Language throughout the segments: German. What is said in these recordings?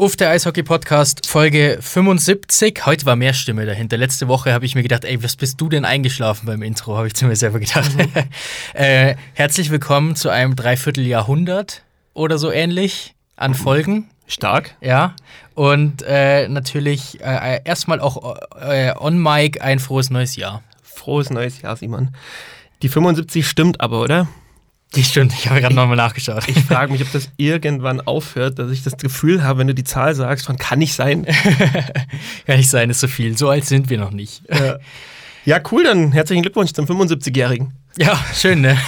Uff, der Eishockey-Podcast, Folge 75. Heute war mehr Stimme dahinter. Letzte Woche habe ich mir gedacht, ey, was bist du denn eingeschlafen beim Intro? Habe ich zu mir selber gedacht. Mhm. äh, herzlich willkommen zu einem Dreivierteljahrhundert oder so ähnlich an Folgen. Stark. Ja. Und äh, natürlich äh, erstmal auch äh, on Mic ein frohes neues Jahr. Frohes neues Jahr, Simon. Die 75 stimmt aber, oder? Die stimmt, ich habe gerade nochmal nachgeschaut. Ich frage mich, ob das irgendwann aufhört, dass ich das Gefühl habe, wenn du die Zahl sagst, von kann nicht sein. kann nicht sein, ist so viel. So alt sind wir noch nicht. Ja, ja cool, dann herzlichen Glückwunsch zum 75-Jährigen. Ja, schön, ne?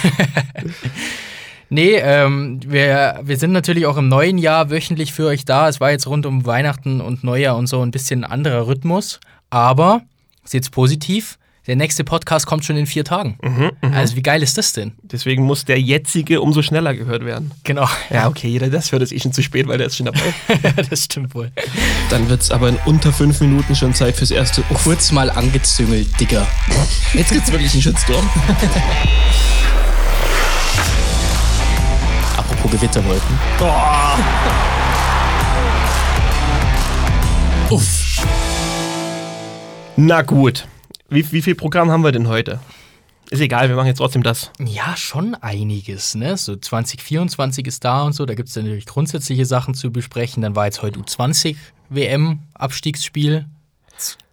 nee, ähm, wir, wir sind natürlich auch im neuen Jahr wöchentlich für euch da. Es war jetzt rund um Weihnachten und Neujahr und so ein bisschen anderer Rhythmus. Aber, seht's positiv, der nächste Podcast kommt schon in vier Tagen. Mhm, mh. Also wie geil ist das denn? Deswegen muss der jetzige umso schneller gehört werden. Genau. Ja, okay, jeder das hört es eh schon zu spät, weil der ist schon dabei. das stimmt wohl. Dann wird es aber in unter fünf Minuten schon Zeit fürs erste Uff. Kurz mal angezüngelt, Digga. Jetzt gibt's wirklich einen Shitstorm. Apropos Gewitterwolken. Oh. Uff. Na gut. Wie, wie viel Programm haben wir denn heute? Ist egal, wir machen jetzt trotzdem das. Ja, schon einiges, ne? So 2024 ist da und so, da gibt es natürlich grundsätzliche Sachen zu besprechen. Dann war jetzt heute U20 WM, Abstiegsspiel.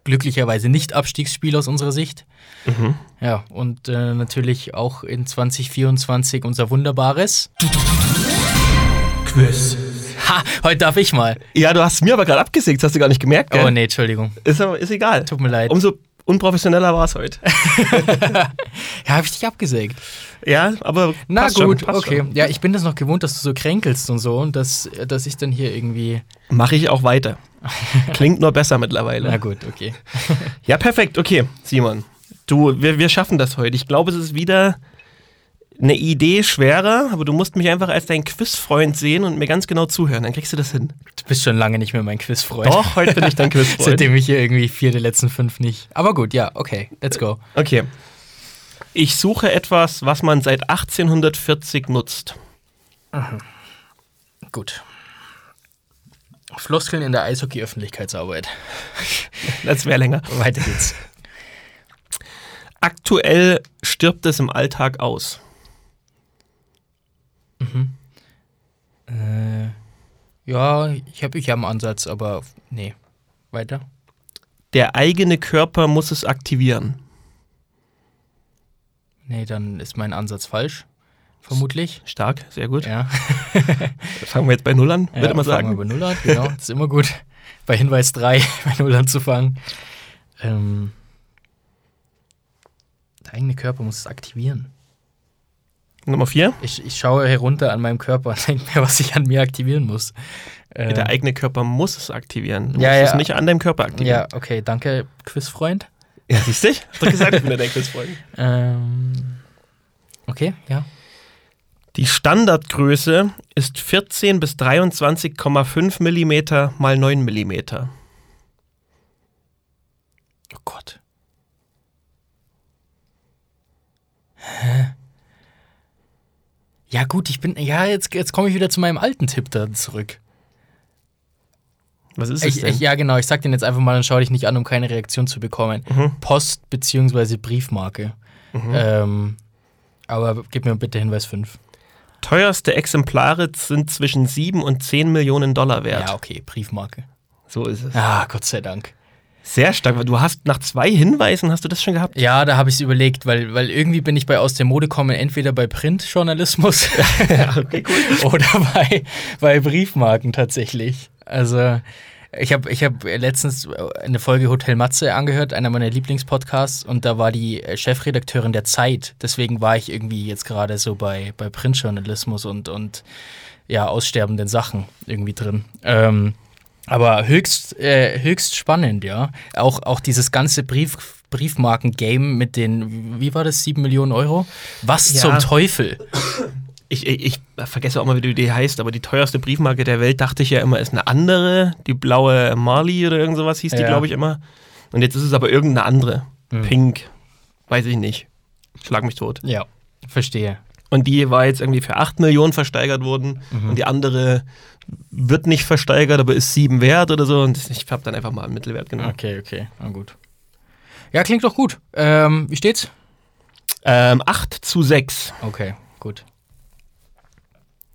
Glücklicherweise nicht Abstiegsspiel aus unserer Sicht. Mhm. Ja, und äh, natürlich auch in 2024 unser wunderbares Quiz. Ha, heute darf ich mal. Ja, du hast mir aber gerade abgesägt, hast du gar nicht gemerkt, gell? Oh nee, Entschuldigung. Ist aber ist egal. Tut mir leid. Umso unprofessioneller war es heute. ja, habe ich dich abgesägt. Ja, aber. Na gut, schon, okay. Schon. Ja, ich bin das noch gewohnt, dass du so kränkelst und so und dass, dass ich dann hier irgendwie. Mache ich auch weiter. Klingt nur besser mittlerweile. Na gut, okay. ja, perfekt, okay, Simon. Du, wir, wir schaffen das heute. Ich glaube, es ist wieder eine Idee schwerer, aber du musst mich einfach als dein Quizfreund sehen und mir ganz genau zuhören. Dann kriegst du das hin. Du bist schon lange nicht mehr mein Quizfreund. Doch, heute bin ich dein Quizfreund. Seitdem ich hier irgendwie vier der letzten fünf nicht. Aber gut, ja, okay, let's go. Okay. Ich suche etwas, was man seit 1840 nutzt. Mhm. Gut. Floskeln in der Eishockey-Öffentlichkeitsarbeit. Das wäre länger. Weiter geht's. Aktuell stirbt es im Alltag aus. Mhm. Äh, ja, ich habe ich hab einen Ansatz, aber nee. Weiter. Der eigene Körper muss es aktivieren. Nee, dann ist mein Ansatz falsch. Vermutlich. Stark, sehr gut. Ja. fangen wir jetzt bei Null an, ja, würde man sagen. Fangen wir bei Null an, genau. Das ist immer gut, bei Hinweis 3 bei Null anzufangen. Ähm, der eigene Körper muss es aktivieren. Nummer vier. Ich, ich schaue herunter an meinem Körper und denke mir, was ich an mir aktivieren muss. Äh, der eigene Körper muss es aktivieren. Du ja, musst ja. es nicht an deinem Körper aktivieren. Ja, okay, danke, Quizfreund. Ja, siehst du? Hast du gesagt, ich bin dein Quizfreund. Ähm, okay, ja. Die Standardgröße ist 14 bis 23,5 mm mal 9 mm. Oh Gott. Hä? Ja, gut, ich bin. Ja, jetzt, jetzt komme ich wieder zu meinem alten Tipp da zurück. Was ist es ich, denn? Ich, ja, genau, ich sag den jetzt einfach mal und schau dich nicht an, um keine Reaktion zu bekommen. Mhm. Post- bzw. Briefmarke. Mhm. Ähm, aber gib mir bitte Hinweis 5. Teuerste Exemplare sind zwischen 7 und 10 Millionen Dollar wert. Ja, okay, Briefmarke. So ist es. Ah, Gott sei Dank. Sehr stark, weil du hast nach zwei Hinweisen hast du das schon gehabt? Ja, da habe ich es überlegt, weil, weil irgendwie bin ich bei Aus der Mode kommen entweder bei Printjournalismus ja, okay, cool. oder bei, bei Briefmarken tatsächlich. Also ich habe ich hab letztens eine Folge Hotel Matze angehört, einer meiner Lieblingspodcasts, und da war die Chefredakteurin der Zeit. Deswegen war ich irgendwie jetzt gerade so bei, bei Printjournalismus und, und ja, aussterbenden Sachen irgendwie drin. Ähm, aber höchst, äh, höchst spannend, ja. Auch, auch dieses ganze Brief, Briefmarken-Game mit den, wie war das, 7 Millionen Euro? Was Ja. zum Teufel? Ich, ich, ich vergesse auch mal, wie die heißt, aber die teuerste Briefmarke der Welt dachte ich ja immer, ist eine andere. Die blaue Marley oder irgend sowas hieß die, Ja. glaube ich, immer. Und jetzt ist es aber irgendeine andere. Hm. Pink. Weiß ich nicht. Schlag mich tot. Ja, verstehe. Und die war jetzt irgendwie für 8 Millionen versteigert worden. Mhm. Und die andere wird nicht versteigert, aber ist 7 wert oder so. Und ich habe dann einfach mal einen Mittelwert genommen. Okay, okay, na gut. Ja, klingt doch gut. Ähm, wie steht's? Ähm, 8 zu 6. Okay, gut.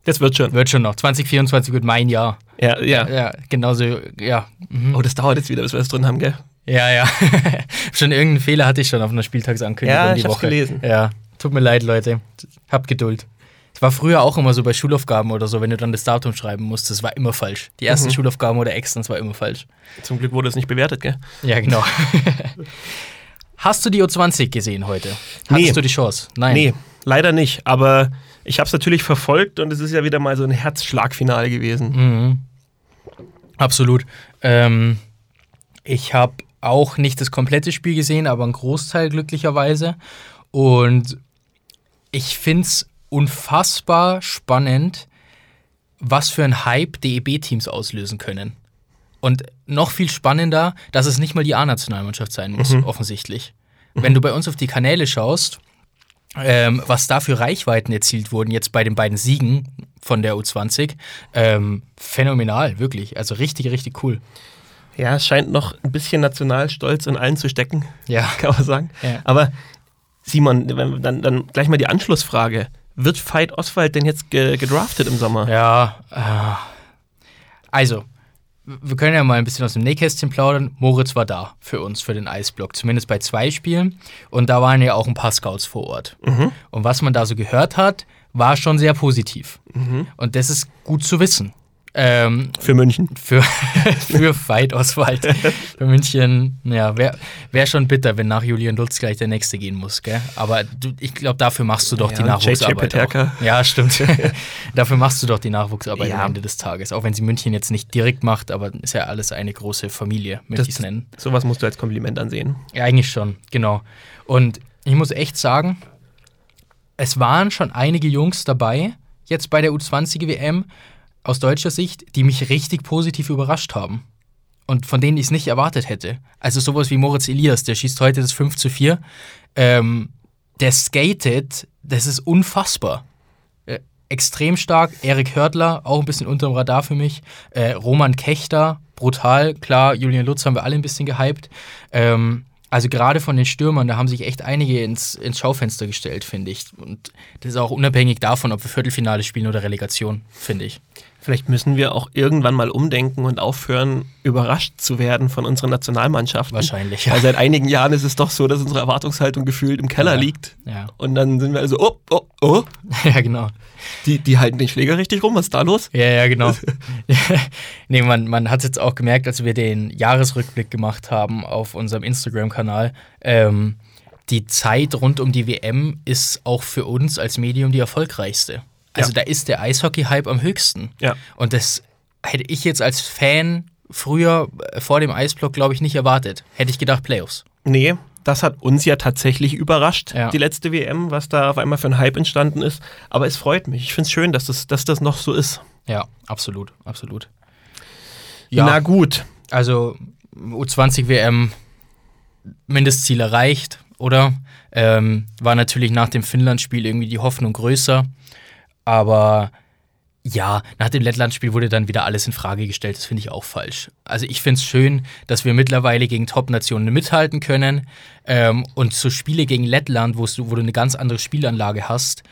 Das wird schon. Wird schon noch. 2024 wird mein Jahr. Ja, ja. Ja, genauso, ja. Mhm. Oh, das dauert jetzt wieder, bis wir das drin haben, gell? Ja, ja. schon irgendeinen Fehler hatte ich schon auf einer Spieltagsankündigung Ja, die ich Woche. gelesen. Ja, tut mir leid, Leute. Habt Geduld. War früher auch immer so bei Schulaufgaben oder so, wenn du dann das Datum schreiben musst, das war immer falsch. Die ersten Mhm. Schulaufgaben oder Extras war immer falsch. Zum Glück wurde es nicht bewertet, gell? Ja, genau. Hast du die U20 gesehen heute? Hattest Nee. du die Chance? Nein. Nee, leider nicht. Aber ich habe es natürlich verfolgt und es ist ja wieder mal so ein Herzschlagfinale gewesen. Mhm. Absolut. Ähm, ich habe auch nicht das komplette Spiel gesehen, aber einen Großteil glücklicherweise. Und ich finde es unfassbar spannend, was für ein Hype DEB-Teams auslösen können. Und noch viel spannender, dass es nicht mal die A-Nationalmannschaft sein muss, offensichtlich. Wenn du bei uns auf die Kanäle schaust, ähm, was da für Reichweiten erzielt wurden, jetzt bei den beiden Siegen von der U20, ähm, phänomenal, wirklich. Also richtig, richtig cool. Ja, es scheint noch ein bisschen Nationalstolz in allen zu stecken, Ja. kann man sagen. Ja. Aber Simon, dann, dann gleich mal die Anschlussfrage. Wird Veit Oswald denn jetzt ge gedraftet im Sommer? Ja, äh, also, wir können ja mal ein bisschen aus dem Nähkästchen plaudern. Moritz war da für uns, für den Eisblock, zumindest bei zwei Spielen. Und da waren ja auch ein paar Scouts vor Ort. Und was man da so gehört hat, war schon sehr positiv. Und das ist gut zu wissen. Ähm, Für München. für, für Veit Oswald. für München, ja, wäre wär schon bitter, wenn nach Julian Lutz gleich der Nächste gehen muss, gell? Aber du, ich glaube, dafür machst du doch Ja, die Nachwuchsarbeit. Ja, stimmt. dafür machst du doch die Nachwuchsarbeit Ja. am Ende des Tages. Auch wenn sie München jetzt nicht direkt macht, aber ist ja alles eine große Familie, möchte ich es nennen. Sowas musst du als Kompliment ansehen. Ja, eigentlich schon, genau. Und ich muss echt sagen, es waren schon einige Jungs dabei, jetzt bei der U20-WM, aus deutscher Sicht, die mich richtig positiv überrascht haben. Und von denen ich es nicht erwartet hätte. Also sowas wie Moritz Elias, der schießt heute das 5 zu 4. Ähm, der skatet, das ist unfassbar. Äh, extrem stark. Erik Hörtler, auch ein bisschen unterm Radar für mich. Äh, Roman Kechter, brutal. Klar, Julian Lutz haben wir alle ein bisschen gehypt. Ähm, also gerade von den Stürmern, da haben sich echt einige ins, ins Schaufenster gestellt, finde ich. Und das ist auch unabhängig davon, ob wir Viertelfinale spielen oder Relegation, finde ich. Vielleicht müssen wir auch irgendwann mal umdenken und aufhören, überrascht zu werden von unseren Nationalmannschaften. Wahrscheinlich, ja. Weil seit einigen Jahren ist es doch so, dass unsere Erwartungshaltung gefühlt im Keller Ja. liegt. Ja, Und dann sind wir also, oh, oh, oh, ja genau. die, die halten den Schläger richtig rum, was ist da los? Ja, ja, genau. nee, man, man hat jetzt auch gemerkt, als wir den Jahresrückblick gemacht haben auf unserem Instagram-Kanal, ähm, die Zeit rund um die WM ist auch für uns als Medium die erfolgreichste. Also Ja. da ist der Eishockey-Hype am höchsten. Ja. Und das hätte ich jetzt als Fan früher äh, vor dem Eisblock, glaube ich, nicht erwartet. Hätte ich gedacht, Playoffs. Nee, das hat uns ja tatsächlich überrascht, Ja. die letzte WM, was da auf einmal für ein Hype entstanden ist. Aber es freut mich. Ich finde es schön, dass das, dass das noch so ist. Ja, absolut, absolut. Na gut. Also U20 WM Mindestziel erreicht, oder? Ähm, war natürlich nach dem Finnland-Spiel irgendwie die Hoffnung größer. Aber ja, nach dem Lettland-Spiel wurde dann wieder alles in Frage gestellt. Das finde ich auch falsch. Also ich finde es schön, dass wir mittlerweile gegen Top-Nationen mithalten können. Ähm, und so Spiele gegen Lettland, wo du eine ganz andere Spielanlage hast,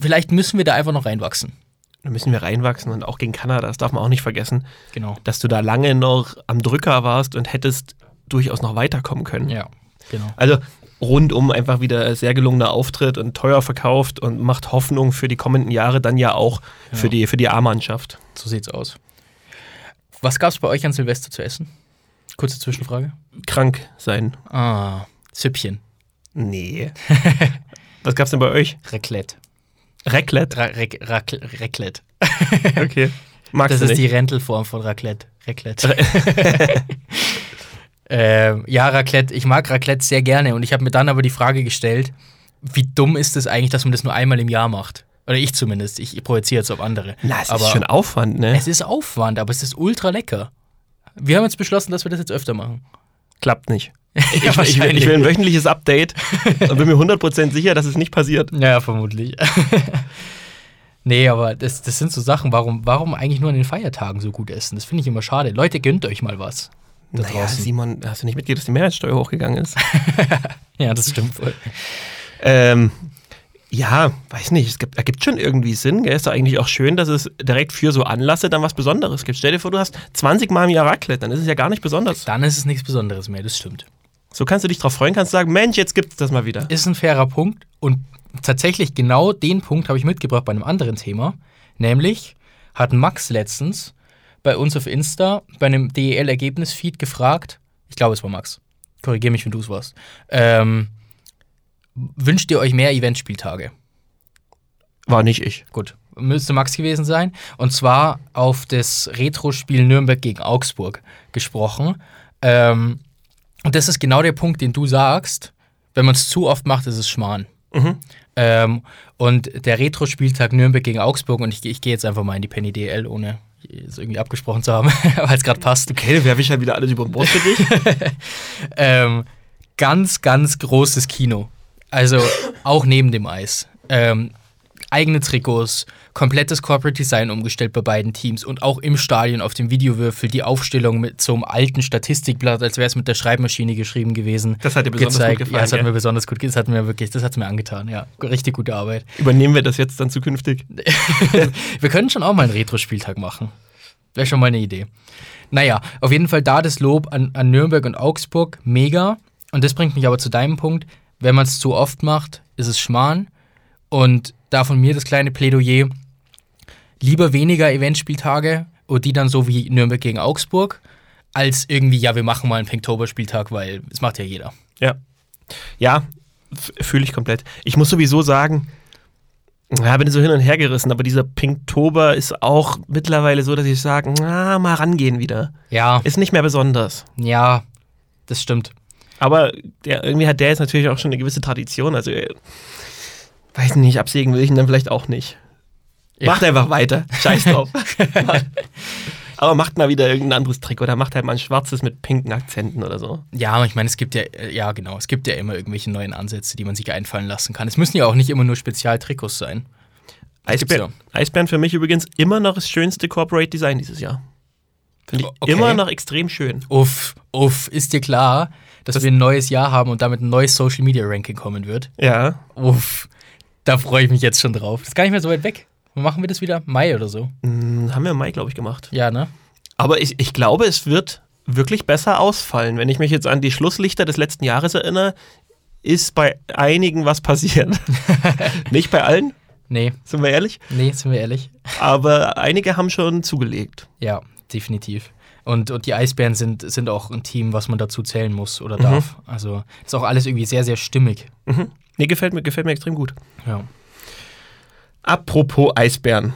vielleicht müssen wir da einfach noch reinwachsen. Da müssen wir reinwachsen und auch gegen Kanada, das darf man auch nicht vergessen, Genau. dass du da lange noch am Drücker warst und hättest durchaus noch weiterkommen können. Ja, genau. Also rundum einfach wieder sehr gelungener Auftritt und teuer verkauft und macht Hoffnung für die kommenden Jahre dann ja auch für Ja. die, für die A-Mannschaft. So sieht's aus. Was gab's bei euch an Silvester zu essen? Kurze Zwischenfrage. Krank sein. Ah, Süppchen. Nee. Was gab's denn bei euch? Raclette. Raclette? Ra Rac Rac Raclette. Okay. Magst Das ist die nicht? Rentelform von Raclette. Raclette. ähm, ja, Raclette. Ich mag Raclette sehr gerne und ich habe mir dann aber die Frage gestellt, wie dumm ist es eigentlich, dass man das nur einmal im Jahr macht? Oder ich zumindest. Ich, ich projiziere jetzt auf andere. Na, es aber ist schon Aufwand, ne? es ist Aufwand, aber es ist ultra lecker. Wir haben jetzt beschlossen, dass wir das jetzt öfter machen. Klappt nicht. Ja, Ich, ich, will, ich wahrscheinlich. will ein wöchentliches Update und bin mir 100% sicher, dass es nicht passiert. Ja, vermutlich. Nee, aber das, das sind so Sachen, warum, warum eigentlich nur an den Feiertagen so gut essen? Das finde ich immer schade. Leute, gönnt euch mal was. Da Naja, draußen. Simon, hast du nicht mitgekriegt, dass die Mehrwertsteuer hochgegangen ist? Ja, das stimmt wohl. ähm, ja, weiß nicht, es gibt, ergibt schon irgendwie Sinn. Gell? Ist doch eigentlich auch schön, dass es direkt für so Anlässe dann was Besonderes gibt. Stell dir vor, du hast 20 Mal im Jahr Raclette, dann ist es ja gar nicht besonders. Dann ist es nichts Besonderes mehr, das stimmt. So kannst du dich drauf freuen, kannst sagen, Mensch, jetzt gibt es das mal wieder. Ist ein fairer Punkt und tatsächlich genau den Punkt habe ich mitgebracht bei einem anderen Thema. Nämlich hat Max letztens bei uns auf Insta bei einem DEL-Ergebnis-Feed gefragt, ich glaube, es war Max, korrigiere mich, wenn du es warst, ähm, wünscht ihr euch mehr Eventspieltage? War nicht ich. Gut, müsste Max gewesen sein. Und zwar auf das Retro-Spiel Nürnberg gegen Augsburg gesprochen. Ähm, und das ist genau der Punkt, den du sagst. Wenn man es zu oft macht, ist es Schmarrn. Mhm. Ähm, und der Retro-Spieltag Nürnberg gegen Augsburg, und ich, ich gehe jetzt einfach mal in die Penny DL, ohne es irgendwie abgesprochen zu haben, weil es gerade passt. Okay, dann werfe ich halt wieder alles über den Bord für dich. Ähm, ganz, ganz großes Kino. Also auch neben dem Eis. Ähm, eigene Trikots, komplettes Corporate Design umgestellt bei beiden Teams und auch im Stadion auf dem Videowürfel die Aufstellung mit so einem alten Statistikblatt, als wäre es mit der Schreibmaschine geschrieben gewesen. Das hat dir besonders gut gefallen, Ja, das hat gell? mir besonders gut Das hat mir wirklich, das hat mir angetan, ja. Richtig gute Arbeit. Übernehmen wir das jetzt dann zukünftig? Wir können schon auch mal einen Retro-Spieltag machen. Wäre schon mal eine Idee. Naja, auf jeden Fall da das Lob an, an Nürnberg und Augsburg, mega. Und das bringt mich aber zu deinem Punkt. Wenn man es zu oft macht, ist es Schmarrn. Und da von mir das kleine Plädoyer, lieber weniger Eventspieltage und die dann so wie Nürnberg gegen Augsburg, als irgendwie, ja, wir machen mal einen Pinktober-Spieltag, weil es macht ja jeder. Ja. Ja, fühle ich komplett. Ich muss sowieso sagen, ja, bin so hin und her gerissen, aber dieser Pinktober ist auch mittlerweile so, dass ich sage, na, mal rangehen wieder. Ja, Ist nicht mehr besonders. ja, das stimmt. Aber der, irgendwie hat der jetzt natürlich auch schon eine gewisse Tradition. Also, äh, weiß nicht, absägen will ich ihn dann vielleicht auch nicht. Ja. Macht einfach weiter. Scheiß drauf. Aber macht mal wieder irgendein anderes Trick oder macht halt mal ein schwarzes mit pinken Akzenten oder so. Ja, ich meine, es gibt ja, äh, ja genau, es gibt ja immer irgendwelche neuen Ansätze, die man sich einfallen lassen kann. Es müssen ja auch nicht immer nur Spezialtrikots sein. Das gibt's Eisbären, Eisbären für mich übrigens immer noch das schönste Corporate Design dieses Jahr. Finde ich okay. immer noch extrem schön. Uff, uff, ist dir klar, dass Das- wir ein neues Jahr haben und damit ein neues Social Media Ranking kommen wird? Ja. Uff, da freue ich mich jetzt schon drauf. Das ist gar nicht mehr so weit weg. Machen wir das wieder? Mai oder so? Hm, haben wir im Mai, glaube ich, gemacht. Ja, ne? Aber ich, ich glaube, es wird wirklich besser ausfallen. Wenn ich mich jetzt an die Schlusslichter des letzten Jahres erinnere, ist bei einigen was passiert. Nicht bei allen, Nee, sind wir ehrlich. nee, sind wir ehrlich. Aber einige haben schon zugelegt. Ja, definitiv. Und, und die Eisbären sind, sind auch ein Team, was man dazu zählen muss oder darf. Also ist auch alles irgendwie sehr, sehr stimmig. Mhm. Nee, gefällt mir, gefällt mir extrem gut. Ja. Apropos Eisbären.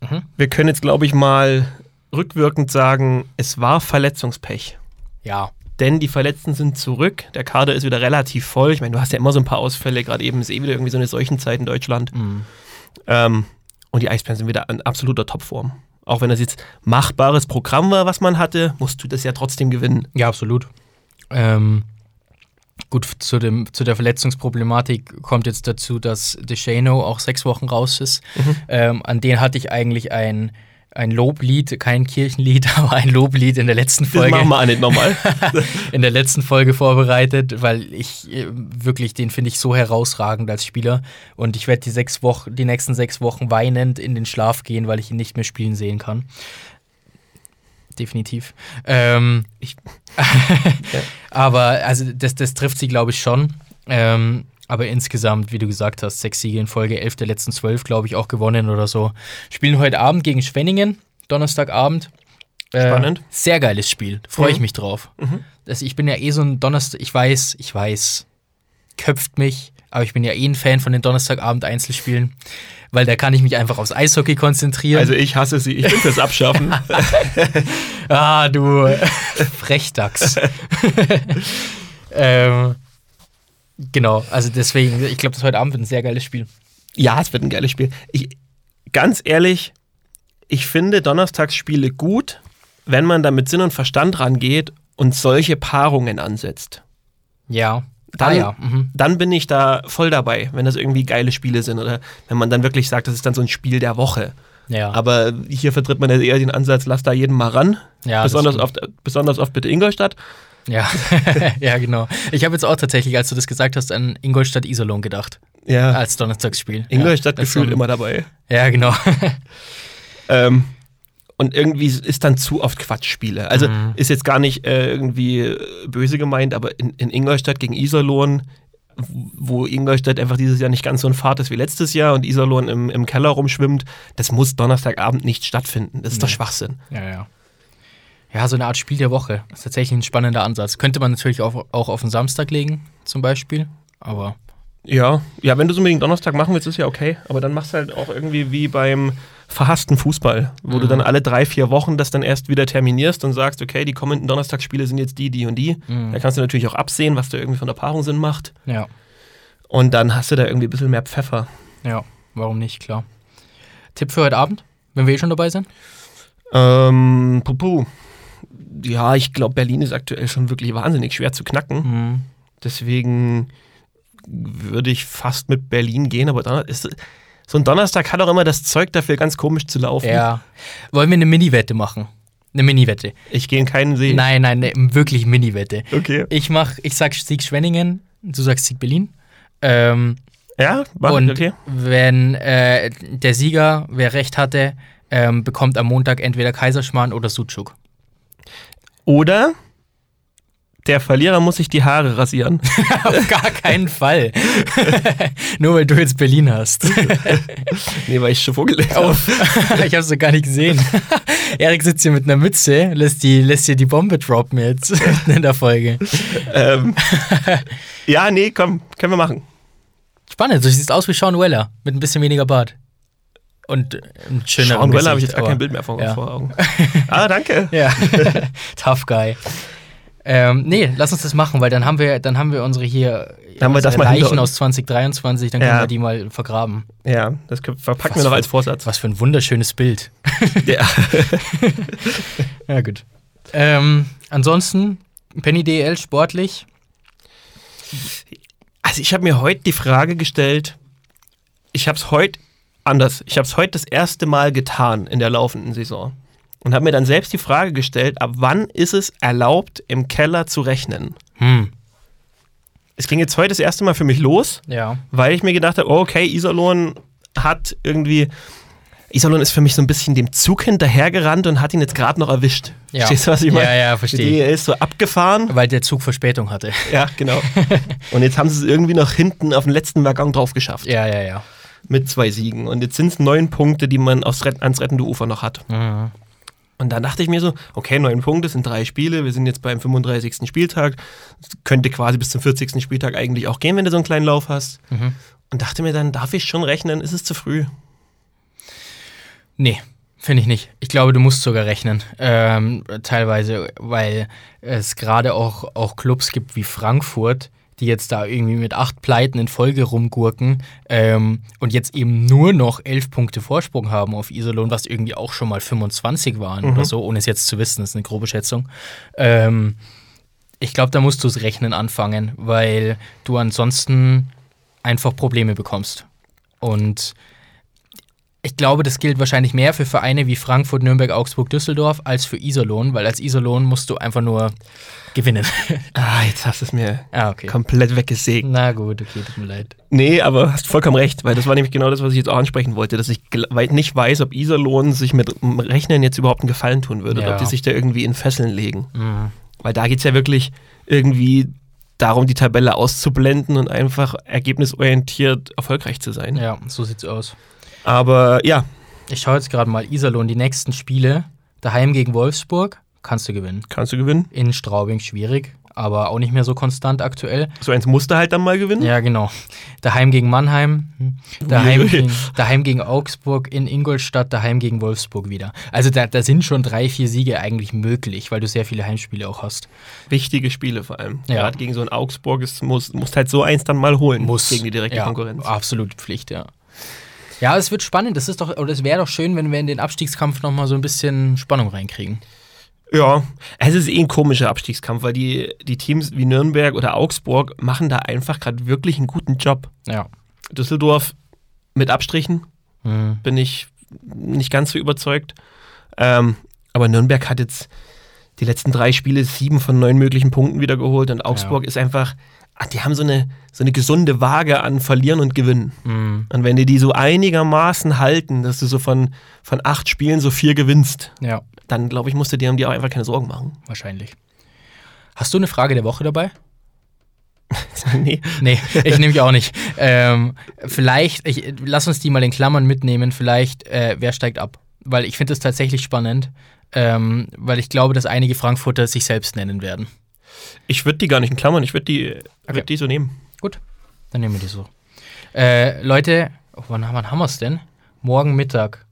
Mhm. Wir können jetzt, glaube ich, mal rückwirkend sagen, es war Verletzungspech. Ja, Denn die Verletzten sind zurück. Der Kader ist wieder relativ voll. Ich meine, du hast ja immer so ein paar Ausfälle. Gerade eben ist eh wieder irgendwie so eine Seuchenzeit in Deutschland. mhm. Ähm, und die Eisbären sind wieder in absoluter Topform. Auch wenn das jetzt machbares Programm war, was man hatte, musst du das ja trotzdem gewinnen. Ja, absolut. Ähm, gut, zu, dem, zu der Verletzungsproblematik kommt jetzt dazu, dass DeShano auch sechs Wochen raus ist. Mhm. Ähm, an den hatte ich eigentlich ein, ein Loblied, kein Kirchenlied, aber ein Loblied in der letzten Das Folge. machen wir auch nicht nochmal. in der letzten Folge vorbereitet, weil ich äh, wirklich, den finde ich so herausragend als Spieler. Und ich werde die sechs Wochen, die nächsten sechs Wochen weinend in den Schlaf gehen, weil ich ihn nicht mehr spielen sehen kann. Definitiv. Ähm, ich, Aber also das, das trifft sie, glaube ich, schon. Ähm, aber insgesamt, wie du gesagt hast, sechs Siege in Folge, elf der letzten zwölf, glaube ich, auch gewonnen oder so. Spielen heute Abend gegen Schwenningen, Donnerstagabend. Äh, Spannend. Sehr geiles Spiel. Freue ich Mhm. mich drauf. Mhm. Das, ich bin ja eh so ein Donnerstag, ich weiß, ich weiß, köpft mich, aber ich bin ja eh ein Fan von den Donnerstagabend-Einzelspielen, weil da kann ich mich einfach aufs Eishockey konzentrieren. Also ich hasse sie. Ich will das abschaffen. ah, du Frechdachs. ähm, genau, also deswegen, ich glaube, das heute Abend wird ein sehr geiles Spiel. ja, es wird ein geiles Spiel. Ich, ganz ehrlich, ich finde Donnerstagsspiele gut, wenn man da mit Sinn und Verstand rangeht und solche Paarungen ansetzt. Ja, dann, Ah ja, mhm. dann bin ich da voll dabei, wenn das irgendwie geile Spiele sind oder wenn man dann wirklich sagt, das ist dann so ein Spiel der Woche. Ja. Aber hier vertritt man ja eher den Ansatz, lass da jeden mal ran. Ja, besonders, oft, besonders oft bitte Ingolstadt. Ja, ja, genau. Ich habe jetzt auch tatsächlich, als du das gesagt hast, an Ingolstadt-Iserlohn gedacht. Ja, Als Donnerstagsspiel. Ingolstadt ja, gefühlt immer dabei. Ja, genau. Ähm, und irgendwie ist dann zu oft Quatschspiele. Also Mhm. ist jetzt gar nicht äh, irgendwie äh, böse gemeint, aber in, in Ingolstadt gegen Iserlohn, wo Ingolstadt einfach dieses Jahr nicht ganz so ein Fahrt ist wie letztes Jahr und Iserlohn im, im Keller rumschwimmt, das muss Donnerstagabend nicht stattfinden. Das ist doch Nee. Schwachsinn. Ja, ja. Ja, so eine Art Spiel der Woche. ist tatsächlich ein spannender Ansatz. Könnte man natürlich auch, auch auf den Samstag legen, zum Beispiel. Aber Ja, ja, wenn du es unbedingt Donnerstag machen willst, ist ja okay. Aber dann machst du halt auch irgendwie wie beim verhassten Fußball, wo du Mhm. dann alle drei, vier Wochen das dann erst wieder terminierst und sagst, okay, die kommenden Donnerstagsspiele sind jetzt die, die und die. Mhm. Da kannst du natürlich auch absehen, was da irgendwie von der Paarung Sinn macht. ja, Und dann hast du da irgendwie ein bisschen mehr Pfeffer. ja, warum nicht, klar. Tipp für heute Abend, wenn wir eh schon dabei sind? Ähm, pupu. Ja, ich glaube, Berlin ist aktuell schon wirklich wahnsinnig schwer zu knacken. Mhm. Deswegen würde ich fast mit Berlin gehen, aber dann ist, so ein Donnerstag hat auch immer das Zeug dafür, ganz komisch zu laufen. Ja. Wollen wir eine Mini-Wette machen? Eine Mini-Wette. Ich gehe in keinen See. Nein, nein, ne, wirklich Mini-Wette. Okay. Ich mach, ich sag Sieg Schwenningen, du sagst Sieg Berlin. Ähm, Ja, mach und okay. wenn äh, der Sieger, wer recht hatte, ähm, bekommt am Montag entweder Kaiserschmarrn oder Sucuk. Oder der Verlierer muss sich die Haare rasieren. Auf gar keinen Fall. Nur weil du jetzt Berlin hast. nee, weil ich schon vorgelegt habe. Auf. ich hab's doch gar nicht gesehen. Erik sitzt hier mit einer Mütze, lässt, die, lässt hier die Bombe droppen jetzt in der Folge. Ähm, ja, nee, komm, können wir machen. Spannend, du siehst aus wie Sean Weller mit ein bisschen weniger Bart. Und ein schöner Sean Weller habe ich jetzt gar kein Bild mehr vor, ja. vor Augen. ah, danke. Ja, tough guy. Ähm, nee, lass uns das machen, weil dann haben wir, dann haben wir unsere hier Haben wir das mal Leichen aus 2023, dann können Ja. wir die mal vergraben. Ja, das verpacken Was wir noch als Vorsatz. Was für ein wunderschönes Bild. Ja. Ja, gut. Ähm, ansonsten, Penny DL sportlich. Also ich habe mir heute die Frage gestellt, ich habe es heute anders, ich habe es heute das erste Mal getan in der laufenden Saison und habe mir dann selbst die Frage gestellt, ab wann ist es erlaubt, im Keller zu rechnen? Hm, Es ging jetzt heute das erste Mal für mich los, ja. weil ich mir gedacht habe, oh, okay, Iserlohn hat irgendwie, Iserlohn ist für mich so ein bisschen dem Zug hinterhergerannt und hat ihn jetzt gerade noch erwischt. ja. Verstehst du, was ich meine? Ja, ja, verstehe. DEL ist so abgefahren. Weil der Zug Verspätung hatte. Ja, genau. Und jetzt haben sie es irgendwie noch hinten auf den letzten Waggon drauf geschafft. Ja, ja, ja. Mit zwei Siegen. Und jetzt sind es neun Punkte, die man aufs ans rettende Ufer noch hat. Mhm. Und dann dachte ich mir so, okay, neun Punkte sind drei Spiele. Wir sind jetzt beim 35. Spieltag. Könnte quasi bis zum 40. Spieltag eigentlich auch gehen, wenn du so einen kleinen Lauf hast. Mhm. Und dachte mir dann, darf ich schon rechnen? Ist es zu früh? Nee, finde ich nicht. Ich glaube, du musst sogar rechnen. Ähm, teilweise, weil es gerade auch, auch Clubs gibt wie Frankfurt, die jetzt da irgendwie mit acht Pleiten in Folge rumgurken ähm, und jetzt eben nur noch elf Punkte Vorsprung haben auf Iserlohn, was irgendwie auch schon mal 25 waren oder so, ohne es jetzt zu wissen, das ist eine grobe Schätzung. Ähm, ich glaube, da musst du es rechnen anfangen, weil du ansonsten einfach Probleme bekommst. Und ich glaube, das gilt wahrscheinlich mehr für Vereine wie Frankfurt, Nürnberg, Augsburg, Düsseldorf als für Iserlohn, weil als Iserlohn musst du einfach nur gewinnen. Ah, jetzt hast du es mir ah, okay. komplett weggesägt. Na gut, okay, tut mir leid. Nee, aber hast vollkommen recht, weil das war nämlich genau das, was ich jetzt auch ansprechen wollte, dass ich nicht weiß, ob Iserlohn sich mit Rechnen jetzt überhaupt einen Gefallen tun würde oder Ja. ob die sich da irgendwie in Fesseln legen. Mhm. Weil da geht es ja wirklich irgendwie darum, die Tabelle auszublenden und einfach ergebnisorientiert erfolgreich zu sein. Ja, so sieht's aus. Aber ja, Ich schaue jetzt gerade mal Iserlohn, die nächsten Spiele. Daheim gegen Wolfsburg, kannst du gewinnen. kannst du gewinnen. In Straubing schwierig, aber auch nicht mehr so konstant aktuell. So eins musst du halt dann mal gewinnen. Ja, genau. Daheim gegen Mannheim, daheim, gegen, daheim gegen Augsburg, in Ingolstadt, daheim gegen Wolfsburg wieder. Also da, da sind schon drei, vier Siege eigentlich möglich, weil du sehr viele Heimspiele auch hast. Wichtige Spiele vor allem. Ja. Gerade gegen so ein Augsburg ist, musst, musst halt so eins dann mal holen. Muss. Gegen die direkte ja, Konkurrenz. Absolut Pflicht, ja. Ja, es wird spannend. Das ist doch, oder es wäre doch schön, wenn wir in den Abstiegskampf nochmal so ein bisschen Spannung reinkriegen. Ja, es ist eh ein komischer Abstiegskampf, weil die, die Teams wie Nürnberg oder Augsburg machen da einfach gerade wirklich einen guten Job. Ja. Düsseldorf mit Abstrichen Mhm. bin ich nicht ganz so überzeugt. Ähm, aber Nürnberg hat jetzt die letzten drei Spiele sieben von neun möglichen Punkten wiedergeholt und Augsburg ist einfach, ah, die haben so eine, so eine gesunde Waage an Verlieren und Gewinnen. Mhm. Und wenn die die so einigermaßen halten, dass du so von, von acht Spielen so vier gewinnst, Ja, dann glaube ich, musst du dir um die auch einfach keine Sorgen machen. wahrscheinlich. Hast du eine Frage der Woche dabei? nee. Nee, ich nehme die auch nicht. Ähm, vielleicht, ich, lass uns die mal in Klammern mitnehmen. Vielleicht, äh, wer steigt ab? Weil ich finde es tatsächlich spannend, ähm, weil ich glaube, dass einige Frankfurter sich selbst nennen werden. Ich würde die gar nicht in Klammern, ich würde die, Okay. würd die so nehmen. Gut, dann nehmen wir die so. Äh, Leute, oh, wann, wann haben wir es denn? Morgen Mittag.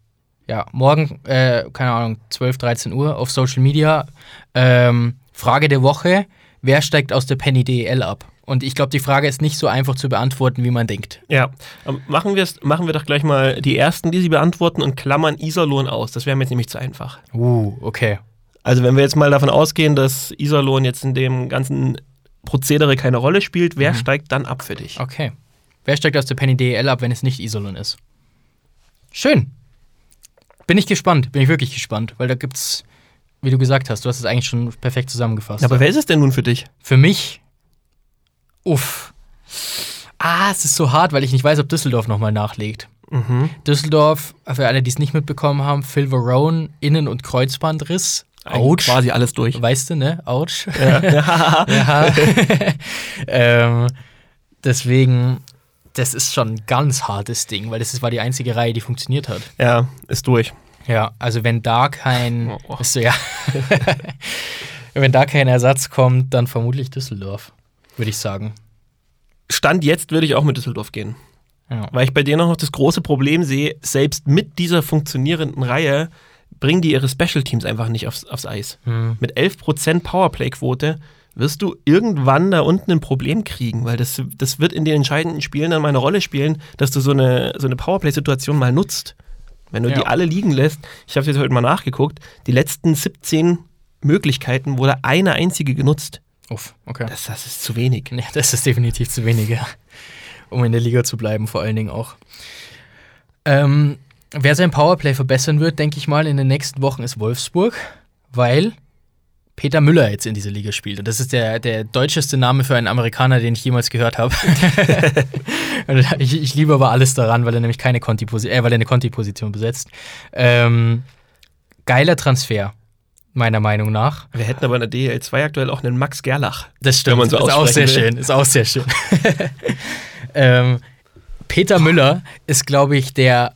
Ja, morgen, äh, keine Ahnung, 12, 13 Uhr auf Social Media. Ähm, Frage der Woche: Wer steigt aus der Penny DEL ab? Und ich glaube, die Frage ist nicht so einfach zu beantworten, wie man denkt. Ja, ähm, machen, wir's, machen wir doch gleich mal die ersten, die sie beantworten und klammern Iserlohn aus. Das wäre mir jetzt nämlich zu einfach. Uh, okay. Also wenn wir jetzt mal davon ausgehen, dass Iserlohn jetzt in dem ganzen Prozedere keine Rolle spielt, wer steigt dann ab für dich? Okay. Wer steigt aus der Penny DEL ab, wenn es nicht Isolon ist? Schön. Bin ich gespannt, bin ich wirklich gespannt, weil da gibt's, wie du gesagt hast, du hast es eigentlich schon perfekt zusammengefasst. Aber wer ist es denn nun für dich? Für mich, uff. Ah, es ist so hart, weil ich nicht weiß, ob Düsseldorf nochmal nachlegt. Mhm. Düsseldorf, für alle, die es nicht mitbekommen haben, Phil Varone, Innen- und Kreuzbandriss. Eigentlich Quasi alles durch. Weißt du, ne? Autsch. Ja. ähm, deswegen, das ist schon ein ganz hartes Ding, weil das ist- war die einzige Reihe, die funktioniert hat. Ja, ist durch. Ja, also wenn da kein, Oh, oh. Ist so, ja. wenn da kein Ersatz kommt, dann vermutlich Düsseldorf, würde ich sagen. Stand jetzt würde ich auch mit Düsseldorf gehen. Ja. Weil ich bei denen auch noch das große Problem sehe, selbst mit dieser funktionierenden Reihe bringen die ihre Special Teams einfach nicht aufs, aufs Eis. Hm. Mit 11% Powerplay-Quote wirst du irgendwann da unten ein Problem kriegen, weil das, das wird in den entscheidenden Spielen dann mal eine Rolle spielen, dass du so eine, so eine Powerplay-Situation mal nutzt. Wenn du Ja. die alle liegen lässt, ich habe jetzt heute mal nachgeguckt, die letzten 17 Möglichkeiten wurde eine einzige genutzt. Uff, okay. Das, das ist zu wenig. Ja, das ist definitiv zu wenig, ja. Um in der Liga zu bleiben, vor allen Dingen auch. Ähm, wer sein Powerplay verbessern wird, denke ich mal, in den nächsten Wochen ist Wolfsburg, weil Peter Müller jetzt in dieser Liga spielt. Und das ist der, der deutscheste Name für einen Amerikaner, den ich jemals gehört habe. Ich, ich liebe aber alles daran, weil er nämlich keine Conti äh, weil er eine Conti-Position besetzt. Ähm, geiler Transfer, meiner Meinung nach. Wir hätten aber in der DL 2 aktuell auch einen Max Gerlach. Das stimmt. Wenn man so ist auch sehr will. schön. Ist auch sehr schön. ähm, Peter Müller ist, glaube ich, der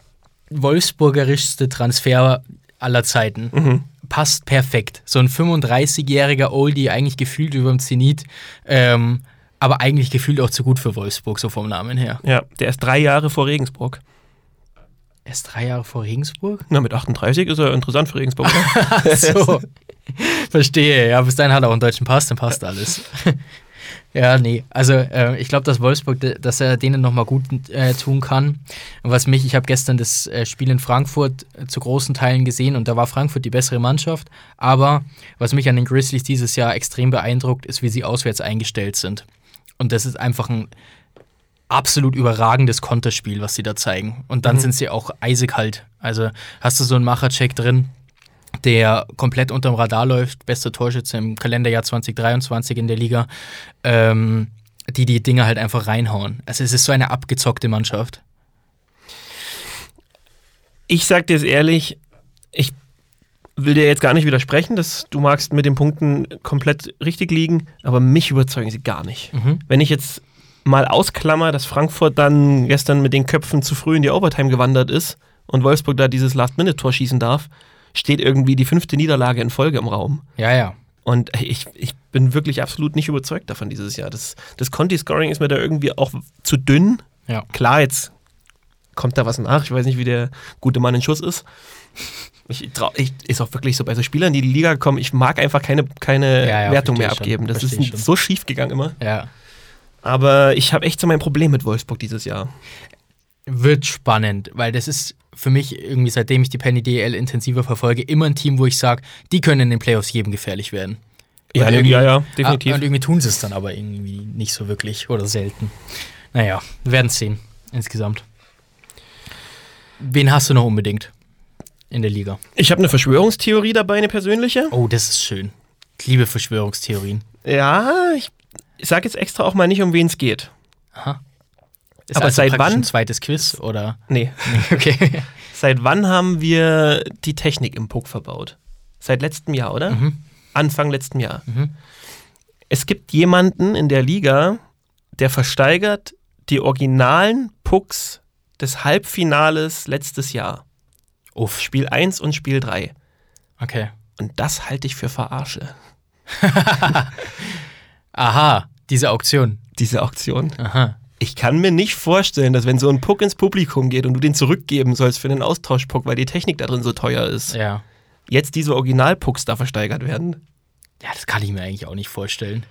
wolfsburgerischste Transfer aller Zeiten. Mhm. Passt perfekt. So ein 35-jähriger Oldie, eigentlich gefühlt über dem Zenit, ähm, aber eigentlich gefühlt auch zu gut für Wolfsburg, so vom Namen her. Ja, der ist drei Jahre vor Regensburg. Er ist drei Jahre vor Regensburg? Na, mit 38 ist er interessant für Regensburg. so. Verstehe, ja, bis dahin hat er auch einen deutschen Pass, dann passt alles. ja, nee, also äh, ich glaube, dass Wolfsburg, dass er denen nochmal gut äh, tun kann. Und was mich, ich habe gestern das äh, Spiel in Frankfurt äh, zu großen Teilen gesehen und da war Frankfurt die bessere Mannschaft. Aber was mich an den Grizzlies dieses Jahr extrem beeindruckt, ist, wie sie auswärts eingestellt sind. Und das ist einfach ein absolut überragendes Konterspiel, was sie da zeigen. Und dann Mhm. sind sie auch eisekalt. Also hast du so einen Machercheck drin, der komplett unterm Radar läuft, bester Torschütze im Kalenderjahr 2023 in der Liga, ähm, die die Dinge halt einfach reinhauen. Also es ist so eine abgezockte Mannschaft. Ich sag dir es ehrlich, ich will dir jetzt gar nicht widersprechen, dass du magst mit den Punkten komplett richtig liegen, aber mich überzeugen sie gar nicht. Mhm. Wenn ich jetzt mal ausklammer, dass Frankfurt dann gestern mit den Köpfen zu früh in die Overtime gewandert ist und Wolfsburg da dieses Last-Minute-Tor schießen darf, steht irgendwie die fünfte Niederlage in Folge im Raum. Ja, ja. Und ich, ich bin wirklich absolut nicht überzeugt davon dieses Jahr. Das, das Conti-Scoring ist mir da irgendwie auch zu dünn. Ja. Klar, jetzt kommt da was nach. Ich weiß nicht, wie der gute Mann in Schuss ist. Ich, trau, ich ist auch wirklich so bei so Spielern, die in die Liga kommen, ich mag einfach keine, keine Ja, ja, Wertung mehr schon. abgeben. Das Verstehe ist schon. so schief gegangen immer. Ja. Aber ich habe echt so mein Problem mit Wolfsburg dieses Jahr. Wird spannend, weil das ist für mich irgendwie, seitdem ich die Penny DL intensiver verfolge, immer ein Team, wo ich sage, die können in den Playoffs jedem gefährlich werden. Ja, ja, ja, definitiv. Ah, und irgendwie tun sie es dann aber irgendwie nicht so wirklich oder selten. Naja, wir werden es sehen, insgesamt. Wen hast du noch unbedingt in der Liga? Ich habe eine Verschwörungstheorie dabei, eine persönliche. Oh, das ist schön. Ich liebe Verschwörungstheorien. Ja, ich, ich sage jetzt extra auch mal nicht, um wen es geht. Aha. Ist Aber also seit wann? ein zweites Quiz oder? Nee. Okay. Seit wann haben wir die Technik im Puck verbaut? Seit letztem Jahr, oder? Mhm. Anfang letzten Jahr. Mhm. Es gibt jemanden in der Liga, der versteigert die originalen Pucks des Halbfinales letztes Jahr. Uff, Spiel 1 und Spiel 3. okay. Und das halte ich für Verarsche, Aha, diese Auktion. diese Auktion. Aha. Ich kann mir nicht vorstellen, dass wenn so ein Puck ins Publikum geht und du den zurückgeben sollst für den Austauschpuck, weil die Technik da drin so teuer ist, Ja. jetzt diese Originalpucks da versteigert werden. Ja, das kann ich mir eigentlich auch nicht vorstellen.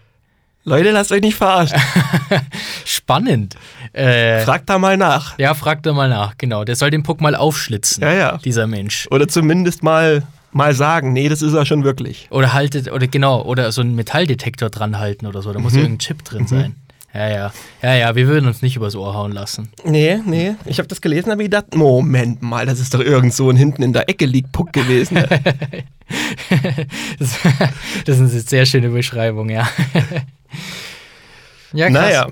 Leute, lasst euch nicht verarschen. Spannend. Äh, Fragt da mal nach. ja, frag da mal nach, genau. Der soll den Puck mal aufschlitzen, Ja, ja. dieser Mensch. Oder zumindest mal, mal sagen, nee, das ist er schon wirklich. Oder haltet, oder genau, oder so einen Metalldetektor dran halten oder so. Da muss Mhm. irgendein Chip drin sein. Ja, ja. Ja, ja, wir würden uns nicht übers Ohr hauen lassen. Nee, nee. Ich habe das gelesen, habe ich gedacht, Moment mal, das ist doch irgend so ein hinten in der Ecke liegt Puck gewesen. das, das ist eine sehr schöne Beschreibung, ja. ja, krass. naja,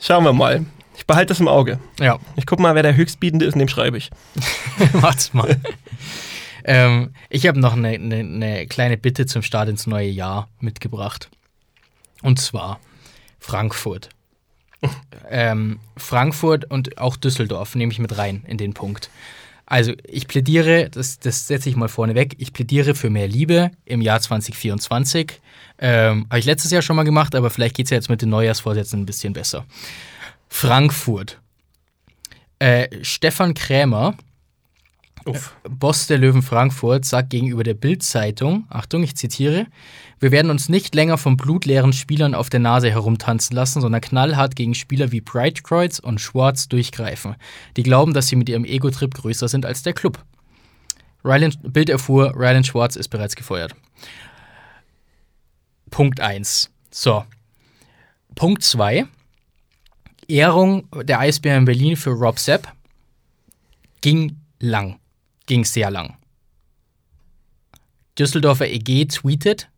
schauen wir mal. Ich behalte das im Auge. Ja, Ich guck mal, wer der Höchstbietende ist, und dem schreibe ich. macht's mal. ähm, ich habe noch eine, eine, eine kleine Bitte zum Start ins neue Jahr mitgebracht. Und zwar Frankfurt. Ähm, Frankfurt und auch Düsseldorf nehme ich mit rein in den Punkt. Also ich plädiere, das, das setze ich mal vorne weg, ich plädiere für mehr Liebe im Jahr 2024. Ähm, Habe ich letztes Jahr schon mal gemacht, aber vielleicht geht es ja jetzt mit den Neujahrsvorsätzen ein bisschen besser. Frankfurt. Äh, Stefan Krämer, Uff. Boss der Löwen Frankfurt, sagt gegenüber der Bild-Zeitung, Achtung, ich zitiere, wir werden uns nicht länger von blutleeren Spielern auf der Nase herumtanzen lassen, sondern knallhart gegen Spieler wie Breitkreuz und Schwartz durchgreifen, die glauben, dass sie mit ihrem Ego-Trip größer sind als der Club. Rylan, Bild erfuhr, Rylan Schwartz ist bereits gefeuert. Punkt 1. So. Punkt 2. Ehrung der Eisbären Berlin für Rob Sepp ging lang. Ging sehr lang. Düsseldorfer EG tweetet: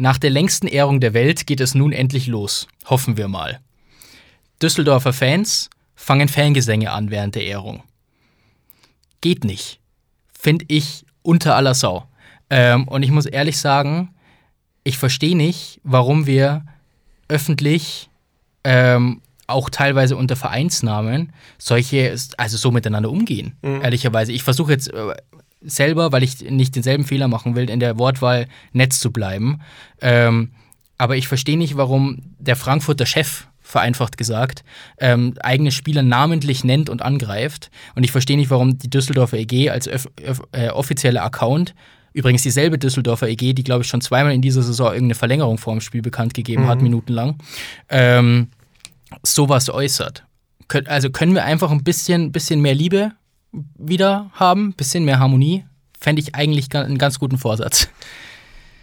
Nach der längsten Ehrung der Welt geht es nun endlich los. Hoffen wir mal. Düsseldorfer Fans fangen Fangesänge an während der Ehrung. Geht nicht. Finde ich unter aller Sau. Ähm, und ich muss ehrlich sagen, ich verstehe nicht, warum wir öffentlich ähm, auch teilweise unter Vereinsnamen solche, also so miteinander umgehen. Ehrlicherweise. Ich versuche jetzt äh, selber, weil ich nicht denselben Fehler machen will, in der Wortwahl nett zu bleiben. Ähm, aber ich verstehe nicht, warum der Frankfurter Chef, vereinfacht gesagt, ähm, eigene Spieler namentlich nennt und angreift. Und ich verstehe nicht, warum die Düsseldorfer EG als öf öf äh, offizieller Account Übrigens dieselbe Düsseldorfer EG, die, glaube ich, schon zweimal in dieser Saison irgendeine Verlängerung vor dem Spiel bekannt gegeben hat, minutenlang, ähm, sowas äußert. Kön also können wir einfach ein bisschen, bisschen mehr Liebe wieder haben, bisschen mehr Harmonie? Fände ich eigentlich einen ganz guten Vorsatz.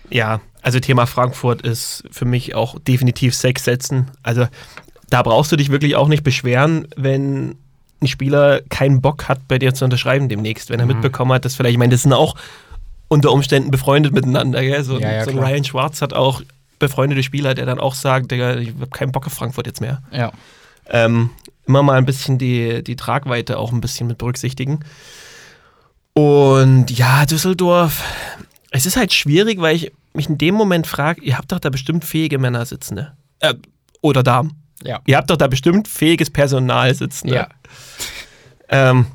Ja, also Thema Frankfurt ist für mich auch definitiv Sex setzen. Also da brauchst du dich wirklich auch nicht beschweren, wenn ein Spieler keinen Bock hat, bei dir zu unterschreiben demnächst, wenn er mitbekommen hat, dass vielleicht, ich meine, das sind auch unter Umständen befreundet miteinander. Gell? So, Ja, ja, so ein. Ryan Schwartz hat auch befreundete Spieler, der dann auch sagt, Digga, ich habe keinen Bock auf Frankfurt jetzt mehr. Ja. Ähm, immer mal ein bisschen die, die Tragweite auch ein bisschen mit berücksichtigen. Und ja, Düsseldorf, es ist halt schwierig, weil ich mich in dem Moment frage, ihr habt doch da bestimmt fähige Männer sitzen, ne? Äh, oder Damen. Ja. Ihr habt doch da bestimmt fähiges Personal sitzen. Ne? Ja. Ähm,